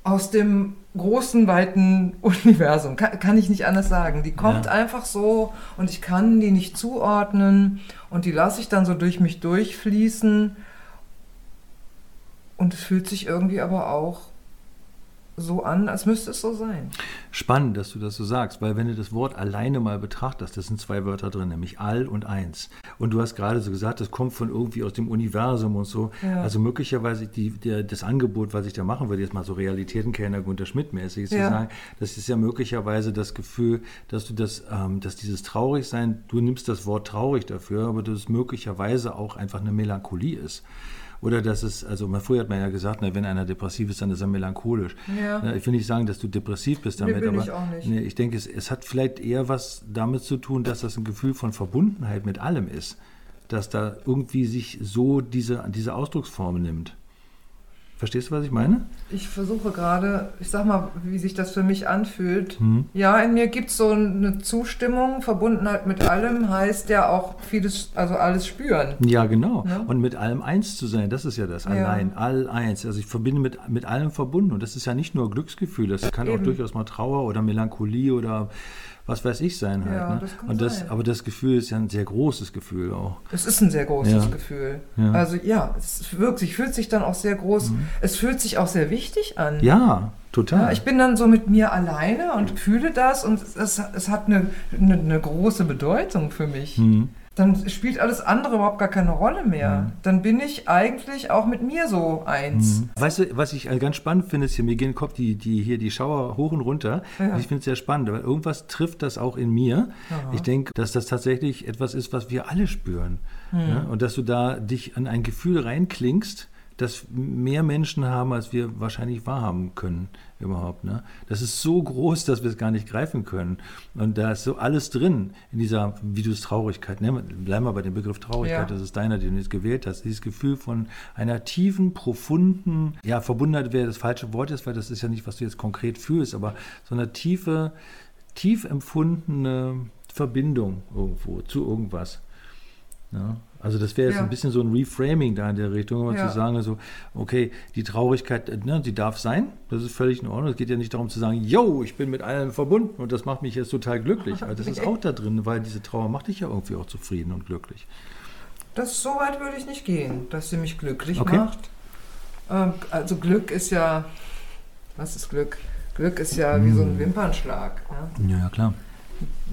aus dem großen, weiten Universum. Kann, kann ich nicht anders sagen. Die kommt Ja. einfach so und ich kann die nicht zuordnen und die lasse ich dann so durch mich durchfließen. Und es fühlt sich irgendwie aber auch so an, als müsste es so sein. Spannend, dass du das so sagst, weil wenn du das Wort alleine mal betrachtest, das sind zwei Wörter drin, nämlich all und eins. Und du hast gerade so gesagt, das kommt von irgendwie aus dem Universum und so. Ja. Also möglicherweise die, der, das Angebot, was ich da machen würde, jetzt mal so Realitätenkenner Gunter Schmidt-mäßig zu Ja. sagen, das ist ja möglicherweise das Gefühl, dass du das, ähm, dass dieses Traurigsein, du nimmst das Wort traurig dafür, aber dass es möglicherweise auch einfach eine Melancholie ist. Oder dass es, also früher hat man ja gesagt, na, wenn einer depressiv ist, dann ist er melancholisch. Ja. Na, Ich will nicht sagen, dass du depressiv bist Nee, damit, bin aber ich auch nicht. Nee, ich denke, es, es hat vielleicht eher was damit zu tun, dass das ein Gefühl von Verbundenheit mit allem ist. Dass da irgendwie sich so diese, diese Ausdrucksform nimmt. Verstehst du, was ich meine? Ich versuche gerade, ich sag mal, wie sich das für mich anfühlt. Mhm. Ja, in mir gibt es so eine Zustimmung, Verbundenheit mit allem heißt ja auch vieles, also alles spüren. Ja, genau. Ja. Und mit allem eins zu sein, das ist ja das. Ja. Allein, all eins. Also ich verbinde mit, mit allem verbunden. Und das ist ja nicht nur Glücksgefühl, das kann auch Eben. durchaus mal Trauer oder Melancholie oder was weiß ich sein halt. Ja, ne? das kann Und das, sein. aber das Gefühl ist ja ein sehr großes Gefühl auch. Es ist ein sehr großes Ja. Gefühl. Ja. Also ja, es wirkt sich, fühlt sich dann auch sehr groß, es fühlt sich auch sehr wichtig an. Mhm. Ja, total. Ja, ich bin dann so mit mir alleine und fühle das und es, es hat eine, eine, eine große Bedeutung für mich. Mhm. Dann spielt alles andere überhaupt gar keine Rolle mehr. Mhm. Dann bin ich eigentlich auch mit mir so eins. Weißt du, was ich äh, ganz spannend finde, ist hier, mir gehen Kopf die, die hier die Schauer hoch und runter. Ja. Ich finde es sehr spannend, weil irgendwas trifft das auch in mir. Ich denke, dass das tatsächlich etwas ist, was wir alle spüren. Hm. Ja? Und dass du da dich an ein Gefühl reinklingst, das mehr Menschen haben, als wir wahrscheinlich wahrhaben können überhaupt. Ne? Das ist so groß, dass wir es gar nicht greifen können. Und da ist so alles drin in dieser, wie du es Traurigkeit, ne? bleiben wir bei dem Begriff Traurigkeit, Ja. das ist deiner, den du jetzt gewählt hast. Dieses Gefühl von einer tiefen, profunden, ja, Verbundenheit wäre das falsche Wort ist, weil das ist ja nicht, was du jetzt konkret fühlst, aber so eine tiefe, tief empfundene Verbindung irgendwo zu irgendwas. Ja, also das wäre jetzt Ja. ein bisschen so ein Reframing da in der Richtung, um Ja. zu sagen, so, okay, die Traurigkeit, ne, die darf sein, das ist völlig in Ordnung. Es geht ja nicht darum zu sagen, yo, ich bin mit allen verbunden und das macht mich jetzt total glücklich. Aber das ist auch da drin, weil diese Trauer macht dich ja irgendwie auch zufrieden und glücklich. Das so weit würde ich nicht gehen, dass sie mich glücklich Okay. macht. Ähm, also Glück ist ja, was ist Glück? Glück ist ja wie so Hm. ein Wimpernschlag. Ja? Ja, ja, klar.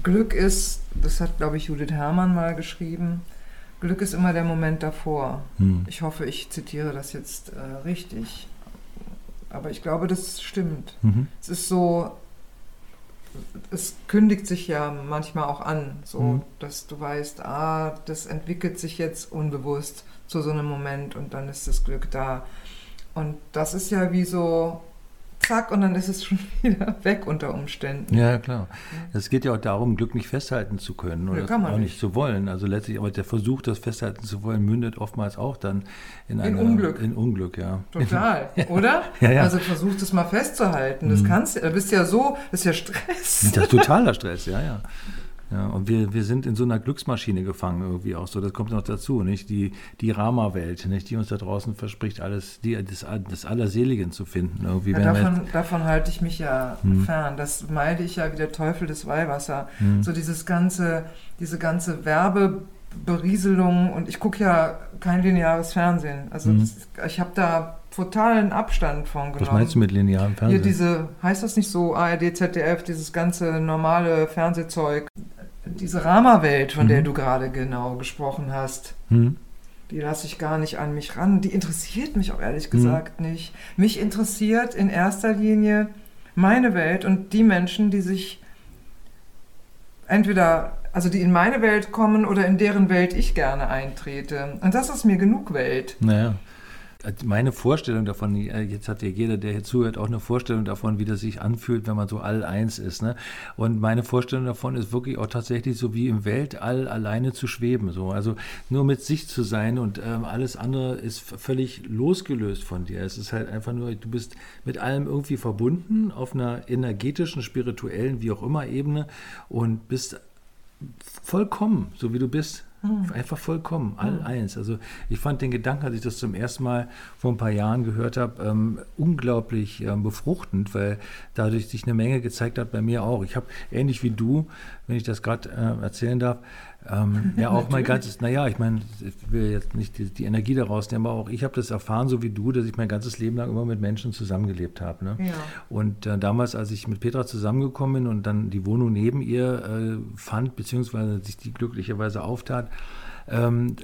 Glück ist, das hat glaube ich Judith Herrmann mal geschrieben, Glück ist immer der Moment davor. Hm. Ich hoffe, ich zitiere das jetzt äh, richtig. Aber ich glaube, das stimmt. Mhm. Es ist so, es kündigt sich ja manchmal auch an, so Mhm. dass du weißt, ah, das entwickelt sich jetzt unbewusst zu so einem Moment und dann ist das Glück da. Und das ist ja wie so, zack, und dann ist es schon wieder weg unter Umständen. Ja, klar. Es geht ja auch darum, Glück nicht festhalten zu können oder Ja, auch nicht. nicht. zu wollen. Also letztlich, aber der Versuch, das festhalten zu wollen, mündet oftmals auch dann in, In einer, Unglück. In Unglück, ja. Total, oder? Ja, ja. Also versuch das mal festzuhalten. Das Mhm. kannst du, da bist ja so, das ist ja Stress. Das ist totaler Stress, ja, ja. Ja, und wir, wir sind in so einer Glücksmaschine gefangen irgendwie auch so. Das kommt noch dazu, nicht? Die, die Rama-Welt, nicht? Die uns da draußen verspricht, alles, die, das, das Allerseligen zu finden. Irgendwie, Ja, wenn wir- davon, davon halte ich mich ja Hm. fern. Das meide ich ja wie der Teufel des Weihwasser. Hm. So dieses ganze, diese ganze Werbeberieselung und ich gucke ja kein lineares Fernsehen. Also Hm. das, ich habe da totalen Abstand von genommen. was meinst du mit linearem Hier Fernsehen? diese, heißt das nicht so, ARD, ZDF, dieses ganze normale Fernsehzeug, diese Rama-Welt, von der Mhm. du gerade genau gesprochen hast, hm? die lasse ich gar nicht an mich ran. Die interessiert mich auch ehrlich Mhm. gesagt nicht. Mich interessiert in erster Linie meine Welt und die Menschen, die sich entweder, also die in meine Welt kommen oder in deren Welt ich gerne eintrete. Und das ist mir genug Welt. Naja. Meine Vorstellung davon, äh, jetzt hat ja jeder, der hier zuhört, auch eine Vorstellung davon, wie das sich anfühlt, wenn man so all eins ist. Ne? Und meine Vorstellung davon ist wirklich auch tatsächlich so wie im Weltall alleine zu schweben. So. Also nur mit sich zu sein und ähm, alles andere ist völlig losgelöst von dir. Es ist halt einfach nur, du bist mit allem irgendwie verbunden auf einer energetischen, spirituellen, wie auch immer Ebene und bist vollkommen, so wie du bist. Einfach vollkommen, all eins. Also ich fand den Gedanken, als ich das zum ersten Mal vor ein paar Jahren gehört habe, ähm, unglaublich ähm, befruchtend, weil dadurch sich eine Menge gezeigt hat bei mir auch. Ich habe ähnlich wie du, wenn ich das gerade äh, erzählen darf, ähm, ja auch mein ganzes, naja, ich meine, ich will jetzt nicht die, die Energie daraus nehmen, aber auch ich habe das erfahren, so wie du, dass ich mein ganzes Leben lang immer mit Menschen zusammengelebt habe. Ne? Ja. Und äh, damals, als ich mit Petra zusammengekommen bin und dann die Wohnung neben ihr äh, fand, beziehungsweise sich die glücklicherweise auftat, ähm,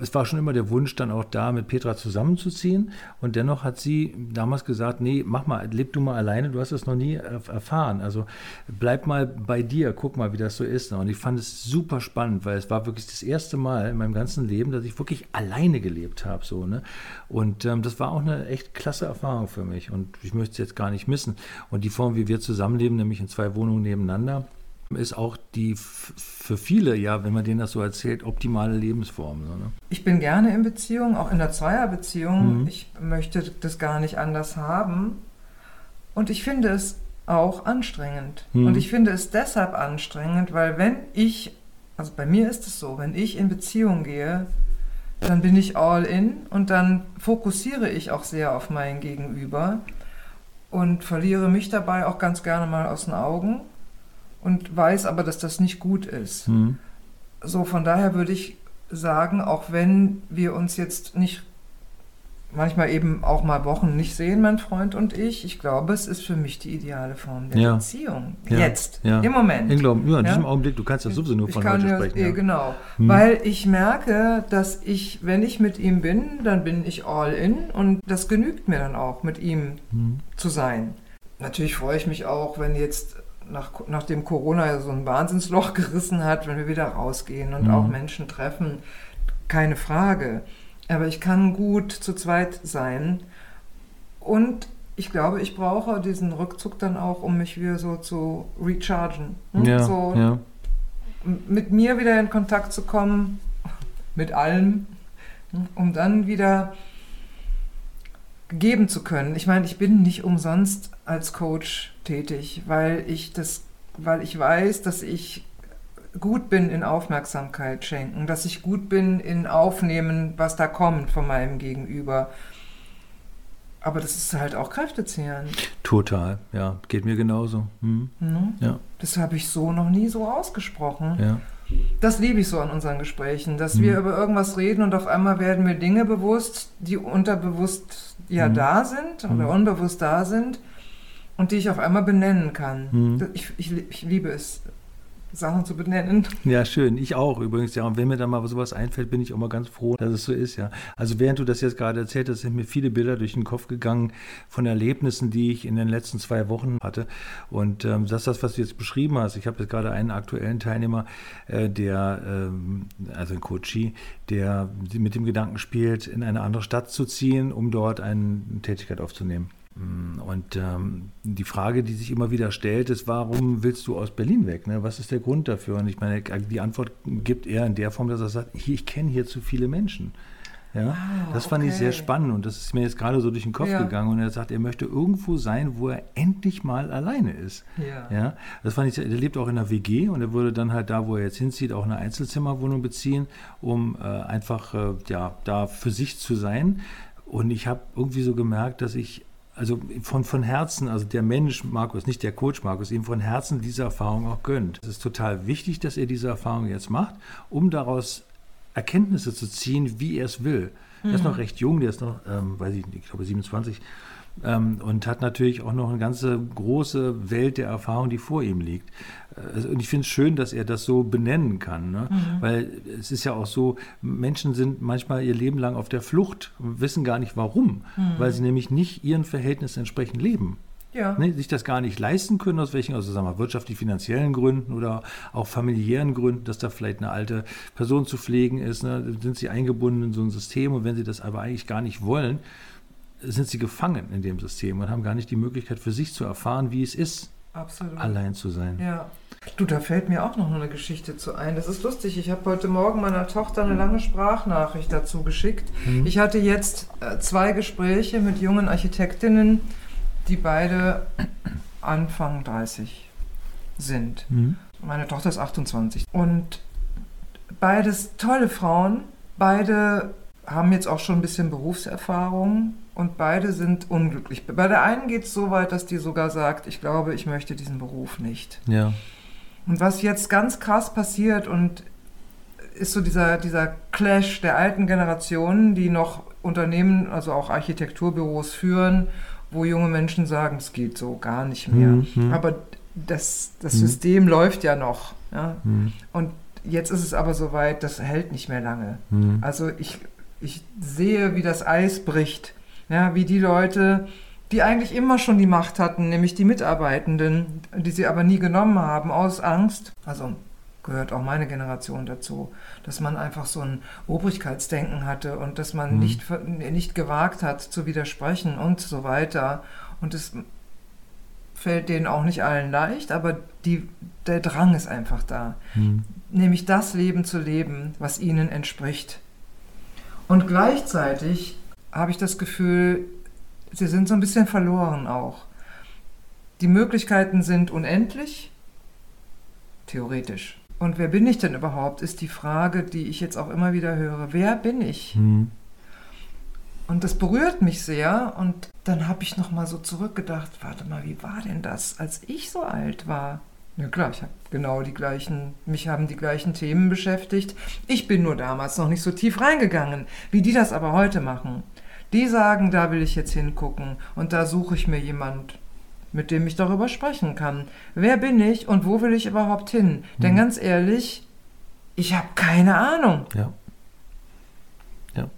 es war schon immer der Wunsch dann auch da, mit Petra zusammenzuziehen. Und dennoch hat sie damals gesagt, nee, mach mal, leb du mal alleine, du hast das noch nie erf- erfahren. Also bleib mal bei dir, guck mal, wie das so ist. Und ich fand es super spannend, weil es war wirklich das erste Mal in meinem ganzen Leben, dass ich wirklich alleine gelebt habe. So, ne? Und ähm, das war auch eine echt klasse Erfahrung für mich. Und ich möchte es jetzt gar nicht missen. Und die Form, wie wir zusammenleben, nämlich in zwei Wohnungen nebeneinander, ist auch die für viele, ja, wenn man denen das so erzählt, optimale Lebensform. So, ne? Ich bin gerne in Beziehung, auch in der Zweierbeziehung. Mhm. Ich möchte das gar nicht anders haben. Und ich finde es auch anstrengend. Mhm. Und ich finde es deshalb anstrengend, weil wenn ich, also bei mir ist es so, wenn ich in Beziehung gehe, dann bin ich all in und dann fokussiere ich auch sehr auf mein Gegenüber und verliere mich dabei auch ganz gerne mal aus den Augen und weiß aber, dass das nicht gut ist. Mhm. So, von daher würde ich sagen, auch wenn wir uns jetzt nicht manchmal eben auch mal Wochen nicht sehen, mein Freund und ich. Ich glaube, es ist für mich die ideale Form der Ja. Beziehung. Ja, Jetzt, ja. im Moment. Ich glaube, ja, in diesem Augenblick, du kannst ja sowieso nur Ich von kann heute ja, sprechen. eh, genau. Hm. Weil ich merke, dass ich, wenn ich mit ihm bin, dann bin ich all in und das genügt mir dann auch, mit ihm Hm. zu sein. Natürlich freue ich mich auch, wenn jetzt nach, nachdem Corona ja so ein Wahnsinnsloch gerissen hat, wenn wir wieder rausgehen und Mhm. auch Menschen treffen, keine Frage. Aber ich kann gut zu zweit sein und ich glaube, ich brauche diesen Rückzug dann auch, um mich wieder so zu rechargen. hm? Ja, so ja. mit mir wieder in Kontakt zu kommen, mit allem, hm, um dann wieder geben zu können. Ich meine, ich bin nicht umsonst als Coach tätig, weil ich das, weil ich weiß, dass ich gut bin in Aufmerksamkeit schenken, dass ich gut bin in Aufnehmen, was da kommt von meinem Gegenüber. Aber das ist halt auch kräftezehrend. Total, ja. Geht mir genauso. Hm. Ne? Ja, Das habe ich so noch nie so ausgesprochen. ja. Das liebe ich so an unseren Gesprächen, dass Mhm. wir über irgendwas reden und auf einmal werden mir Dinge bewusst, die unterbewusst ja Mhm. da sind oder Mhm. unbewusst da sind und die ich auf einmal benennen kann. Mhm. Ich, ich, ich liebe es, Sachen zu benennen. Ja, schön. Ich auch übrigens. Ja, und wenn mir dann mal sowas einfällt, bin ich auch mal ganz froh, dass es so ist, ja. Also während du das jetzt gerade erzählt hast, sind mir viele Bilder durch den Kopf gegangen von Erlebnissen, die ich in den letzten zwei Wochen hatte. Und ähm, das ist das, was du jetzt beschrieben hast. Ich habe jetzt gerade einen aktuellen Teilnehmer, äh, der, ähm, also ein Coachie, der mit dem Gedanken spielt, in eine andere Stadt zu ziehen, um dort eine Tätigkeit aufzunehmen. Mm, Und ähm, die Frage, die sich immer wieder stellt, ist, warum willst du aus Berlin weg? Ne? Was ist der Grund dafür? Und ich meine, die Antwort gibt er in der Form, dass er sagt, ich, ich kenne hier zu viele Menschen. Ja, Ah, das fand ich sehr okay. spannend und das ist mir jetzt gerade so durch den Kopf Ja. gegangen. Und er sagt, er möchte irgendwo sein, wo er endlich mal alleine ist. Ja. Ja, das fand ich, der lebt auch in einer WG und er würde dann halt da, wo er jetzt hinzieht, auch eine Einzelzimmerwohnung beziehen, um äh, einfach äh, ja, da für sich zu sein. Und ich habe irgendwie so gemerkt, dass ich also von, von Herzen, also der Mensch Markus, nicht der Coach Markus, ihm von Herzen diese Erfahrung auch gönnt. Es ist total wichtig, dass er diese Erfahrung jetzt macht, um daraus Erkenntnisse zu ziehen, wie er es will. Er ist noch recht jung, der ist noch, ähm, weiß ich nicht, ich glaube 27 ähm, und hat natürlich auch noch eine ganze große Welt der Erfahrung, die vor ihm liegt. Also, und ich finde es schön, dass er das so benennen kann, ne? weil es ist ja auch so, Menschen sind manchmal ihr Leben lang auf der Flucht und wissen gar nicht warum, weil sie nämlich nicht ihren Verhältnissen entsprechend leben. Ja. Ne, sich das gar nicht leisten können, aus welchen, also sagen wir, wirtschaftlich-finanziellen Gründen oder auch familiären Gründen, dass da vielleicht eine alte Person zu pflegen ist, ne, sind sie eingebunden in so ein System und wenn sie das aber eigentlich gar nicht wollen, sind sie gefangen in dem System und haben gar nicht die Möglichkeit für sich zu erfahren, wie es ist, Absolut. allein zu sein. Ja. Du, da fällt mir auch noch eine Geschichte zu ein. Das ist lustig. Ich habe heute Morgen meiner Tochter eine lange Sprachnachricht dazu geschickt. Ich hatte jetzt äh, zwei Gespräche mit jungen Architektinnen, die beide Anfang 30 sind. Mhm. Meine Tochter ist 28. Und beides tolle Frauen. Beide haben jetzt auch schon ein bisschen Berufserfahrung und beide sind unglücklich. Bei der einen geht es so weit, dass die sogar sagt, ich glaube, ich möchte diesen Beruf nicht. Ja. Und was jetzt ganz krass passiert und ist so dieser, dieser Clash der alten Generationen, die noch Unternehmen, also auch Architekturbüros führen, wo junge Menschen sagen, es geht so gar nicht mehr. Mhm. Aber das, das Mhm. System läuft ja noch. Ja? Mhm. Und jetzt ist es aber soweit, das hält nicht mehr lange. Mhm. Also ich, ich sehe, wie das Eis bricht. Ja, wie die Leute, die eigentlich immer schon die Macht hatten, nämlich die Mitarbeitenden, die sie aber nie genommen haben, aus Angst. Also gehört auch meine Generation dazu, dass man einfach so ein Obrigkeitsdenken hatte und dass man Mhm. nicht, nicht gewagt hat zu widersprechen und so weiter. Und es fällt denen auch nicht allen leicht, aber die, der Drang ist einfach da Mhm. nämlich das Leben zu leben, was ihnen entspricht. Und gleichzeitig habe ich das Gefühl, sie sind so ein bisschen verloren auch. Die Möglichkeiten sind unendlich, theoretisch. Und wer bin ich denn überhaupt, ist die Frage, die ich jetzt auch immer wieder höre. Wer bin ich? Mhm. Und das berührt mich sehr. Und dann habe ich noch mal so zurückgedacht, warte mal, wie war denn das, als ich so alt war? Ja klar, ich habe genau die gleichen, mich haben die gleichen Themen beschäftigt. Ich bin nur damals noch nicht so tief reingegangen, wie die das aber heute machen. Die sagen, da will ich jetzt hingucken und da suche ich mir jemand, mit dem ich darüber sprechen kann. Wer bin ich und wo will ich überhaupt hin? Denn Mhm. ganz ehrlich, ich habe keine Ahnung. Ja. Ja.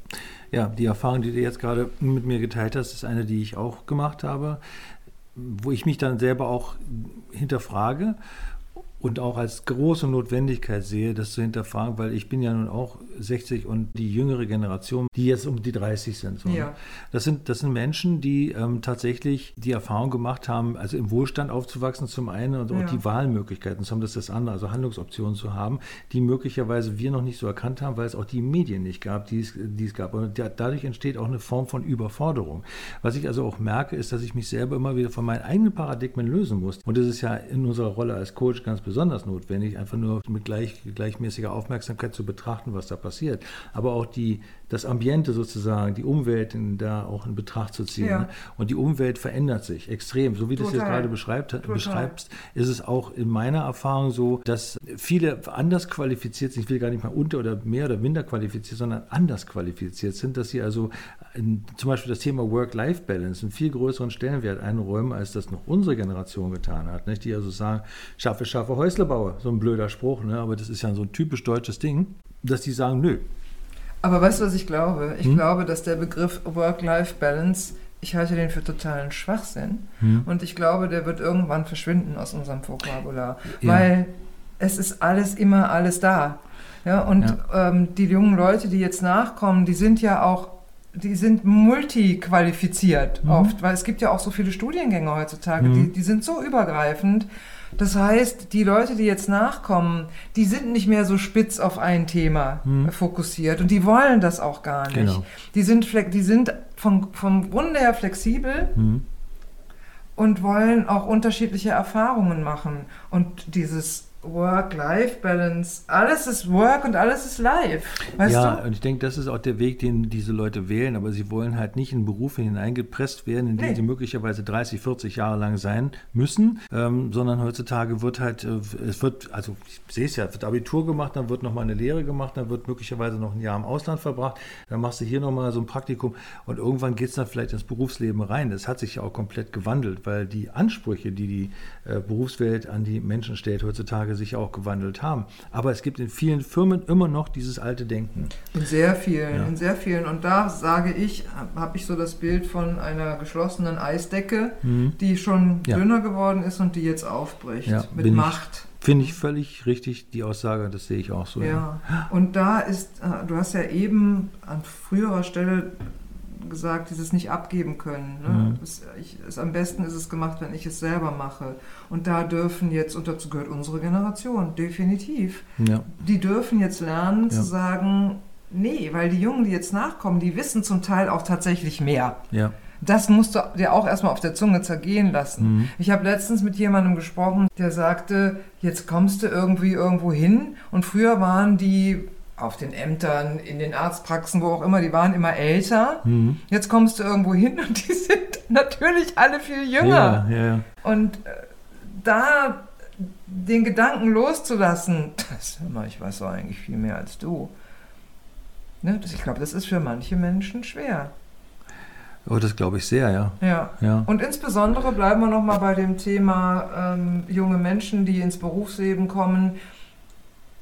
Ja, die Erfahrung, die du jetzt gerade mit mir geteilt hast, ist eine, die ich auch gemacht habe, wo ich mich dann selber auch hinterfrage und auch als große Notwendigkeit sehe, das zu hinterfragen, weil ich bin ja nun auch 60 und die jüngere Generation, die jetzt um die 30 sind. So, ne? Ja. Das sind, das sind Menschen, die ähm, tatsächlich die Erfahrung gemacht haben, also im Wohlstand aufzuwachsen zum einen und auch Ja. die Wahlmöglichkeiten zu haben, das ist das andere, also Handlungsoptionen zu haben, die möglicherweise wir noch nicht so erkannt haben, weil es auch die Medien nicht gab, die es, die es gab. Und da, dadurch entsteht auch eine Form von Überforderung. Was ich also auch merke, ist, dass ich mich selber immer wieder von meinen eigenen Paradigmen lösen muss. Und das ist ja in unserer Rolle als Coach ganz besonders notwendig, einfach nur mit gleich, gleichmäßiger Aufmerksamkeit zu betrachten, was da passiert. Aber auch die, das Ambiente sozusagen, die Umwelt in, da auch in Betracht zu ziehen. Ja. Ne? Und die Umwelt verändert sich extrem. So wie du es jetzt gerade beschreibst, ist es auch in meiner Erfahrung so, dass viele anders qualifiziert sind. Ich will gar nicht mal unter oder mehr oder minder qualifiziert, sondern anders qualifiziert sind, dass sie also in, zum Beispiel das Thema Work-Life-Balance einen viel größeren Stellenwert einräumen, als das noch unsere Generation getan hat. Nicht? Die also sagen, schaffe, schaffe, Häuslebauer. So ein blöder Spruch, ne? aber das ist ja so ein typisch deutsches Ding, dass die sagen, nö. Aber weißt du, was ich glaube? Ich Hm? glaube, dass der Begriff Work-Life-Balance, ich halte den für totalen Schwachsinn. Hm? Und ich glaube, der wird irgendwann verschwinden aus unserem Vokabular. Ja. Weil es ist alles immer alles da. Ja, und Ähm, die jungen Leute, die jetzt nachkommen, die sind ja auch, die sind multiqualifiziert Mhm. oft, weil es gibt ja auch so viele Studiengänge heutzutage, Mhm. die, die sind so übergreifend. Das heißt, die Leute, die jetzt nachkommen, die sind nicht mehr so spitz auf ein Thema Mhm. fokussiert und die wollen das auch gar nicht. Genau. Die sind, die sind vom, vom Grunde her flexibel Hm? und wollen auch unterschiedliche Erfahrungen machen. Und dieses Work-Life-Balance, alles ist Work und alles ist Life. Weißt ja, du? und ich denke, das ist auch der Weg, den diese Leute wählen, aber sie wollen halt nicht in Berufe hineingepresst werden, in denen Nee. sie möglicherweise 30, 40 Jahre lang sein müssen, ähm, sondern heutzutage wird halt, äh, es wird, also ich sehe es ja, wird Abitur gemacht, dann wird nochmal eine Lehre gemacht, dann wird möglicherweise noch ein Jahr im Ausland verbracht, dann machst du hier nochmal so ein Praktikum und irgendwann geht es dann vielleicht ins Berufsleben rein. Das hat sich ja auch komplett gewandelt, weil die Ansprüche, die die äh, Berufswelt an die Menschen stellt, heutzutage sich auch gewandelt haben. Aber es gibt in vielen Firmen immer noch dieses alte Denken. In sehr vielen, Ja. in sehr vielen. Und da sage ich, habe ich so das Bild von einer geschlossenen Eisdecke, Mhm. die schon Ja. dünner geworden ist und die jetzt aufbricht Ja, mit Macht. Finde ich völlig richtig, die Aussage, das sehe ich auch so. Ja, und da ist, äh, du hast ja eben an früherer Stelle gesagt, dieses nicht abgeben können. Ne? Mhm. Es, ich, es, am besten ist es gemacht, wenn ich es selber mache. Und da dürfen jetzt, und dazu gehört unsere Generation, definitiv, Ja, die dürfen jetzt lernen Ja. zu sagen, nee, weil die Jungen, die jetzt nachkommen, die wissen zum Teil auch tatsächlich mehr. ja. Das musst du dir auch erstmal auf der Zunge zergehen lassen. Mhm. Ich habe letztens mit jemandem gesprochen, der sagte, jetzt kommst du irgendwie irgendwo hin und früher waren die auf den Ämtern, in den Arztpraxen, wo auch immer, die waren immer älter. Mhm. Jetzt kommst du irgendwo hin und die sind natürlich alle viel jünger. Ja, ja. Und äh, da den Gedanken loszulassen, das, hör mal, ich weiß doch eigentlich viel mehr als du. Ne? Das, ich glaube, das ist für manche Menschen schwer. Oh, das glaube ich sehr, ja. Ja. Ja. Und insbesondere bleiben wir nochmal bei dem Thema ähm, junge Menschen, die ins Berufsleben kommen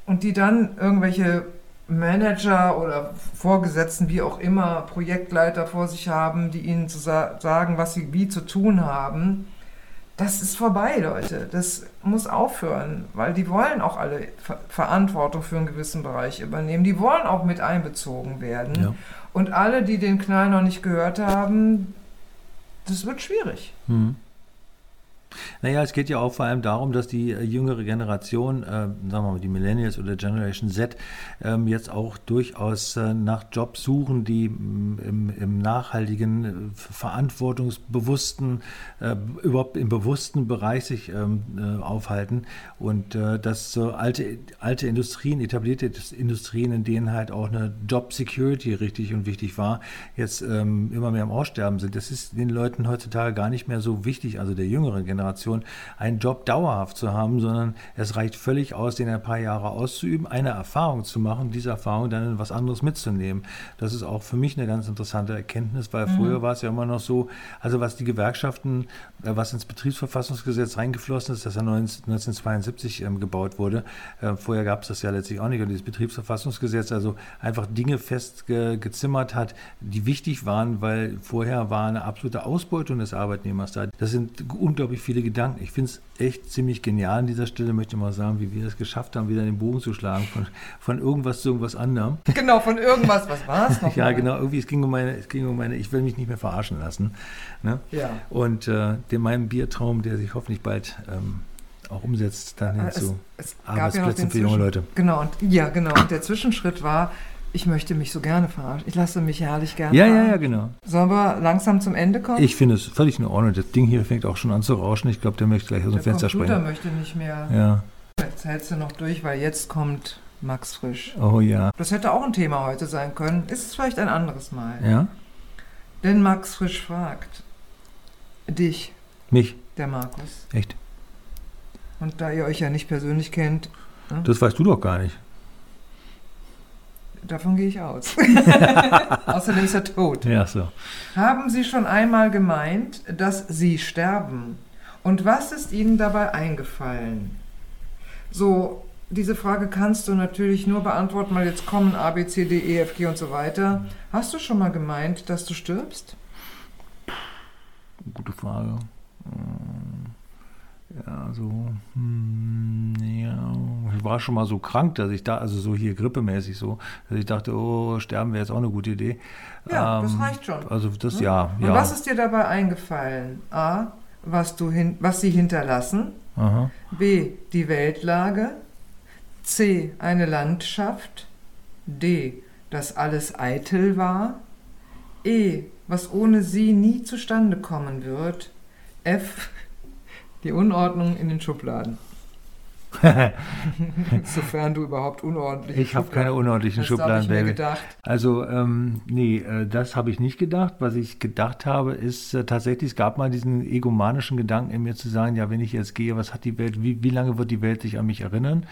und die dann irgendwelche Manager oder Vorgesetzten, wie auch immer, Projektleiter vor sich haben, die ihnen zu sa sagen, was sie wie zu tun haben. Das ist vorbei, Leute. Das muss aufhören, weil die wollen auch alle Ver Verantwortung für einen gewissen Bereich übernehmen. Die wollen auch mit einbezogen werden. Ja. Und alle, die den Knall noch nicht gehört haben, das wird schwierig. Mhm. Naja, es geht ja auch vor allem darum, dass die äh, jüngere Generation, äh, sagen wir mal die Millennials oder Generation Z, ähm, jetzt auch durchaus äh, nach Jobs suchen, die im, im nachhaltigen, äh, verantwortungsbewussten, äh, überhaupt im bewussten Bereich sich ähm, äh, aufhalten. Und dass alte, alte Industrien, etablierte Industrien, in denen halt auch eine Job Security richtig und wichtig war, jetzt ähm, immer mehr am Aussterben sind. Das ist den Leuten heutzutage gar nicht mehr so wichtig, also der jüngeren Generation, Situation, einen Job dauerhaft zu haben, sondern es reicht völlig aus, den ein paar Jahre auszuüben, eine Erfahrung zu machen, diese Erfahrung dann in was anderes mitzunehmen. Das ist auch für mich eine ganz interessante Erkenntnis, weil mhm. früher war es ja immer noch so, also was die Gewerkschaften, äh, was ins Betriebsverfassungsgesetz reingeflossen ist, das ja 1972 ähm, gebaut wurde. Äh, vorher gab es das ja letztlich auch nicht. Und dieses Betriebsverfassungsgesetz also einfach Dinge festgezimmert hat, die wichtig waren, weil vorher war eine absolute Ausbeutung des Arbeitnehmers da. Das sind unglaublich viele Gedanken. Ich finde es echt ziemlich genial an dieser Stelle, möchte ich mal sagen, wie wir es geschafft haben, wieder den Bogen zu schlagen von, von irgendwas zu irgendwas anderem. Genau, von irgendwas. Was war es noch? ja, genau. Irgendwie, es ging um meine, es ging um meine, ich will mich nicht mehr verarschen lassen. Ne? Ja. Und äh, den meinem Biertraum, der sich hoffentlich bald ähm, auch umsetzt, dann hin zu Arbeitsplätzen ja für junge Leute. Genau, und, ja, genau. Und der Zwischenschritt war, ich möchte mich so gerne verarschen. Ich lasse mich herrlich gerne. Ja, ja, ja, genau. Sollen wir langsam zum Ende kommen? Ich finde es völlig in Ordnung. Das Ding hier fängt auch schon an zu rauschen. Ich glaube, der möchte gleich aus dem Fenster springen. Der möchte nicht mehr. Ja. Jetzt hältst du noch durch, weil jetzt kommt Max Frisch. Oh ja. Das hätte auch ein Thema heute sein können. Ist es vielleicht ein anderes Mal. Ja. Denn Max Frisch fragt dich. Mich? Der Markus. Echt? Und da ihr euch ja nicht persönlich kennt. Ne? Das weißt du doch gar nicht. Davon gehe ich aus. Außerdem ist er tot. Ja, so. Haben Sie schon einmal gemeint, dass Sie sterben? Und was ist Ihnen dabei eingefallen? So, diese Frage kannst du natürlich nur beantworten, weil jetzt kommen A, B, C, D, E, F, G und so weiter. Hast du schon mal gemeint, dass du stirbst? Gute Frage. Ja, so, hm, ja, ich war schon mal so krank, dass ich da, also so hier grippemäßig so, dass ich dachte, oh, sterben wäre jetzt auch eine gute Idee. Ja, ähm, das reicht schon. Also das, hm? ja, Und was ist dir dabei eingefallen? A, was, du hin, was sie hinterlassen. Aha. B, die Weltlage. C, eine Landschaft. D, dass alles eitel war. E, was ohne sie nie zustande kommen wird. F, die Unordnung in den Schubladen. Sofern du überhaupt unordentlich Ich habe keine unordentlichen das Schubladen, mir gedacht. Also, ähm, nee, äh, das habe ich nicht gedacht. Was ich gedacht habe, ist äh, tatsächlich, es gab mal diesen egomanischen Gedanken in mir zu sagen, ja, wenn ich jetzt gehe, was hat die Welt, wie, wie lange wird die Welt sich an mich erinnern?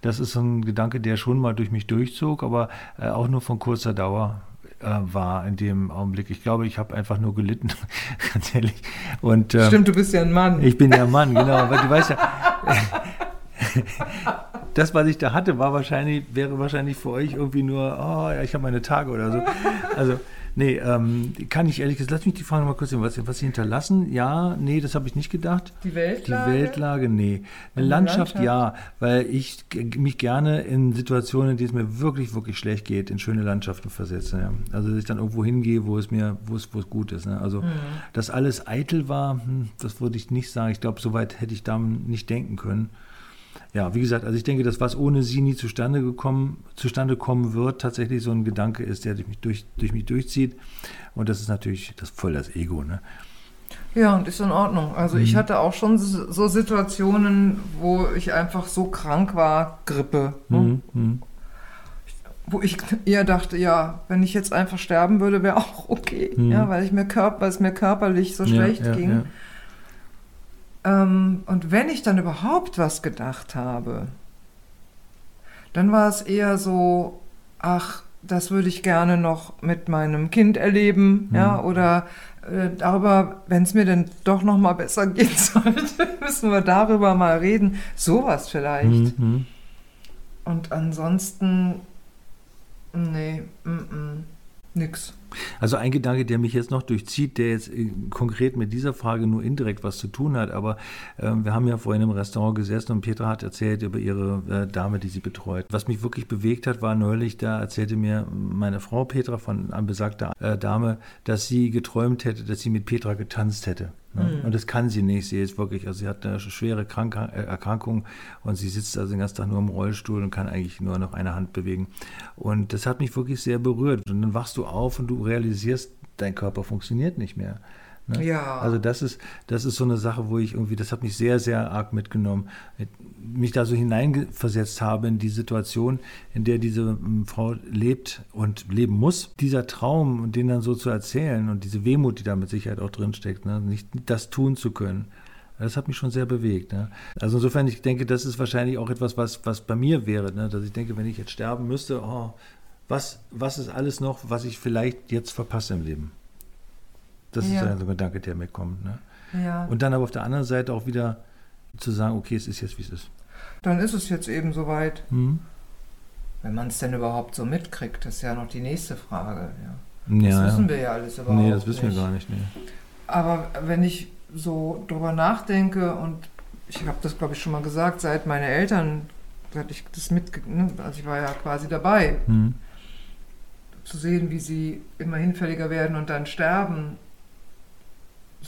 Das ist so ein Gedanke, der schon mal durch mich durchzog, aber äh, auch nur von kurzer Dauer äh, war in dem Augenblick. Ich glaube, ich habe einfach nur gelitten, ganz ehrlich. Und, ähm, Stimmt, du bist ja ein Mann. Ich bin ja ein Mann, genau. Aber du weißt ja, das, was ich da hatte, war wahrscheinlich, wäre wahrscheinlich für euch irgendwie nur, oh ja, ich habe meine Tage oder so. Also Nee, ähm, kann ich ehrlich gesagt, lass mich die Frage nochmal kurz sehen, was, was Sie hinterlassen? Ja, nee, das habe ich nicht gedacht. Die Weltlage? Die Weltlage, nee. Eine Landschaft, Landschaft, ja, weil ich mich gerne in Situationen, in denen es mir wirklich, wirklich schlecht geht, in schöne Landschaften versetze. Ja. Also, dass ich dann irgendwo hingehe, wo es mir, wo es, wo es gut ist. Ne? Also, mhm. dass alles eitel war, hm, das würde ich nicht sagen. Ich glaube, so weit hätte ich da nicht denken können ja, wie gesagt, also ich denke, dass was ohne sie nie zustande gekommen, zustande kommen wird, tatsächlich so ein Gedanke ist, der durch mich, durch, durch mich durchzieht. Und das ist natürlich das voll das Ego, ne? Ja, und ist in Ordnung. Also mhm. ich hatte auch schon so Situationen, wo ich einfach so krank war, Grippe. Ne? Mhm. Mhm. Wo ich eher dachte, ja, wenn ich jetzt einfach sterben würde, wäre auch okay. Mhm. Ja, weil, ich mir Körper, weil es mir körperlich so ja, schlecht ja, ging. Ja. Ähm, und wenn ich dann überhaupt was gedacht habe, dann war es eher so, ach, das würde ich gerne noch mit meinem Kind erleben, mhm. ja, oder äh, darüber, wenn es mir denn doch noch mal besser gehen sollte, müssen wir darüber mal reden. Sowas vielleicht. Mhm. Und ansonsten, nee, mm -mm, nix. Also ein Gedanke, der mich jetzt noch durchzieht, der jetzt äh, konkret mit dieser Frage nur indirekt was zu tun hat, aber äh, wir haben ja vorhin im Restaurant gesessen und Petra hat erzählt über ihre äh, Dame, die sie betreut. Was mich wirklich bewegt hat, war neulich, da erzählte mir meine Frau Petra von besagter äh, Dame, dass sie geträumt hätte, dass sie mit Petra getanzt hätte. Ne? Mhm. Und das kann sie nicht. Sie ist wirklich, also sie hat eine schwere Krank äh, Erkrankung und sie sitzt also den ganzen Tag nur im Rollstuhl und kann eigentlich nur noch eine Hand bewegen. Und das hat mich wirklich sehr berührt. Und dann wachst du auf und du realisierst, dein Körper funktioniert nicht mehr. Ne? Ja. Also das ist, das ist so eine Sache, wo ich irgendwie, das hat mich sehr, sehr arg mitgenommen, mich da so hineinversetzt habe in die Situation, in der diese ähm, Frau lebt und leben muss. Dieser Traum und den dann so zu erzählen und diese Wehmut, die da mit Sicherheit auch drinsteckt, ne? nicht das tun zu können, Das hat mich schon sehr bewegt. Ne? Also insofern, ich denke, das ist wahrscheinlich auch etwas, was, was bei mir wäre, ne? dass ich denke, wenn ich jetzt sterben müsste, oh, was, was ist alles noch, was ich vielleicht jetzt verpasse im Leben? Das Ja. ist ja so ein Gedanke, der mir kommt. Ne? Ja. Und dann aber auf der anderen Seite auch wieder zu sagen, okay, es ist jetzt, wie es ist. Dann ist es jetzt eben soweit. Mhm. Wenn man es denn überhaupt so mitkriegt, das ist ja noch die nächste Frage. Ja. Ja, Das wissen ja. wir ja alles überhaupt Nee, das wissen nicht. wir gar nicht. Nee. Aber wenn ich so drüber nachdenke und ich habe das glaube ich schon mal gesagt, seit meine Eltern, seit ich das mitge... Ne, also ich war ja quasi dabei, Mhm. zu sehen, wie sie immer hinfälliger werden und dann sterben.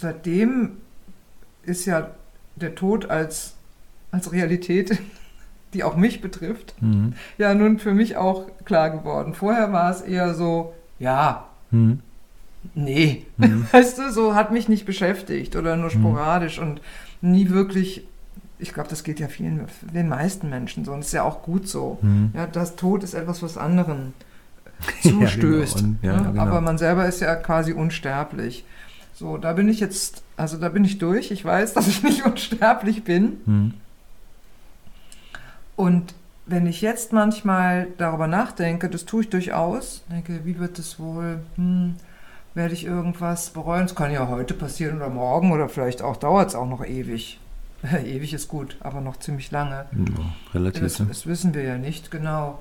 Seitdem ist ja der Tod als, als Realität, die auch mich betrifft, Mhm. ja nun für mich auch klar geworden. Vorher war es eher so, ja, Mhm. nee, Mhm. weißt du, so hat mich nicht beschäftigt oder nur sporadisch und nie wirklich, ich glaube, das geht ja vielen, den meisten Menschen so und ist ja auch gut so. Mhm. Ja, das Tod ist etwas, was anderen Ja, zustößt. genau. Und- ja, ne? genau. Aber man selber ist ja quasi unsterblich. So, da bin ich jetzt, also da bin ich durch. Ich weiß, dass ich nicht unsterblich bin. Mhm. Und wenn ich jetzt manchmal darüber nachdenke, das tue ich durchaus, denke, wie wird es wohl, hm, werde ich irgendwas bereuen? Es kann ja heute passieren oder morgen oder vielleicht auch dauert es auch noch ewig. ewig ist gut, aber noch ziemlich lange. Ja, relativ. Das, ne? das wissen wir ja nicht genau.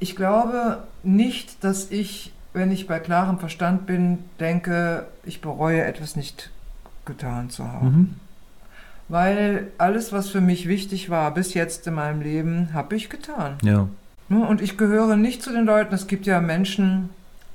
Ich glaube nicht, dass ich, wenn ich bei klarem Verstand bin, denke, ich bereue etwas nicht getan zu haben. Mhm. Weil alles, was für mich wichtig war bis jetzt in meinem Leben, habe ich getan. Ja. Ne, Und ich gehöre nicht zu den Leuten, es gibt ja Menschen,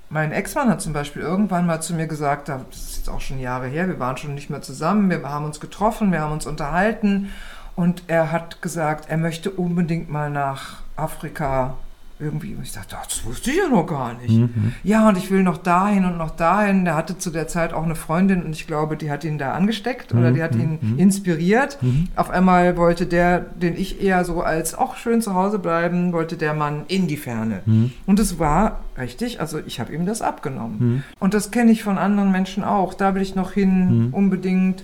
mein Ex-Mann hat zum Beispiel irgendwann mal zu mir gesagt, das ist jetzt auch schon Jahre her, wir waren schon nicht mehr zusammen, wir haben uns getroffen, wir haben uns unterhalten und er hat gesagt, er möchte unbedingt mal nach Afrika irgendwie. Und ich dachte, "Ach, das wusste ich ja noch gar nicht. Mhm. Ja, und ich will noch dahin und noch dahin. Der hatte zu der Zeit auch eine Freundin und ich glaube, die hat ihn da angesteckt oder Mhm, die hat ihn mhm. inspiriert. Mhm. Auf einmal wollte der, den ich eher so als auch schön zu Hause bleiben, wollte der Mann in die Ferne. Mhm. Und es war richtig, also ich habe ihm das abgenommen. Mhm. Und das kenne ich von anderen Menschen auch. Da will ich noch hin, Mhm. unbedingt.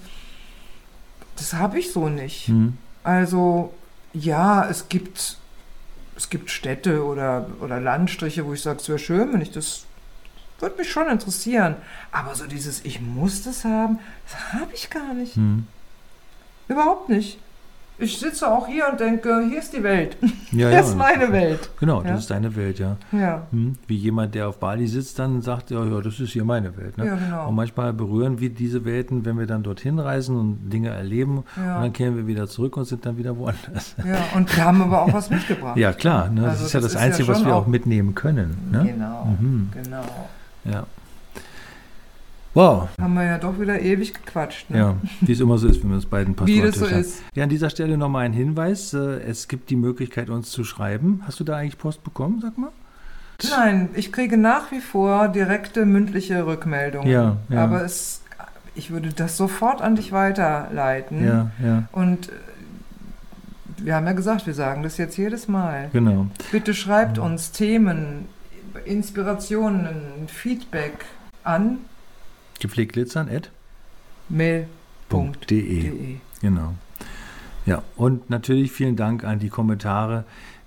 Das habe ich so nicht. Mhm. Also ja, es gibt, es gibt Städte oder, oder Landstriche, wo ich sage, es wäre schön, wenn ich das, würde mich schon interessieren. Aber so dieses, ich muss das haben, das habe ich gar nicht. Mhm. Überhaupt nicht. Ich sitze auch hier und denke, hier ist die Welt. Ja, Hier ja. ist meine Welt. Genau, das Ja. ist deine Welt, ja. Ja, Hm, Wie jemand, der auf Bali sitzt, dann sagt, ja, ja, das ist hier meine Welt. Ne? ja genau. Und manchmal berühren wir diese Welten, wenn wir dann dorthin reisen und Dinge erleben. Und dann kehren wir wieder zurück und sind dann wieder woanders. Ja, und wir haben aber auch was mitgebracht. Ja, klar. Ne? Das Also ist ja das das, ist Einzige, was wir auch auch- mitnehmen können. Ne? Genau, Mhm. genau. Ja. Wow. Haben wir ja doch wieder ewig gequatscht. Ne? Ja, wie es immer so ist, wenn wir uns beiden passen. Wie das so ist. Ja, an dieser Stelle nochmal ein Hinweis. äh, Es gibt die Möglichkeit, uns zu schreiben. Hast du da eigentlich Post bekommen, sag mal? Nein, ich kriege nach wie vor direkte mündliche Rückmeldungen. Ja, ja. Aber es, ich würde das sofort an dich weiterleiten. Ja, ja, Und äh, wir haben ja gesagt, wir sagen das jetzt jedes Mal. genau. Bitte schreibt uns Themen, Inspirationen, Feedback an Gepflegt glitzern, at mail.de. .de. Genau. Ja, und natürlich vielen Dank an die Kommentare,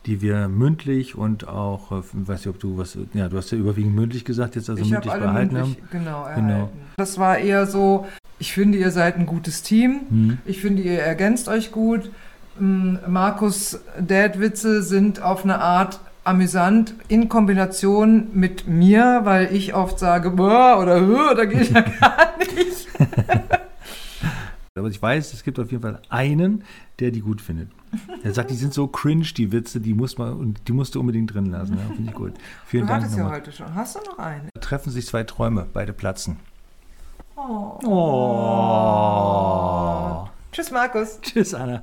die wir mündlich und auch, äh, weiß nicht, ob du was, ja, du hast ja überwiegend mündlich gesagt, jetzt also ich mündlich alle behalten mündlich, haben. genau, erhalten. Genau. Das war eher so, ich finde, ihr seid ein gutes Team. Hm. Ich finde, ihr ergänzt euch gut. Mm, Markus Dad-Witze sind auf eine Art amüsant in Kombination mit mir, weil ich oft sage, boah, oder "Hö, da geht ja gar nicht. Aber ich weiß, es gibt auf jeden Fall einen, der die gut findet. Der sagt, die sind so cringe, die Witze, die muss man und die musst du unbedingt drin lassen. Ja, finde ich gut. Vielen Du Dank hattest ja heute schon. Hast du noch einen? Da treffen sich zwei Träume, beide platzen. Oh. Oh. Tschüss, Markus. Tschüss, Anna.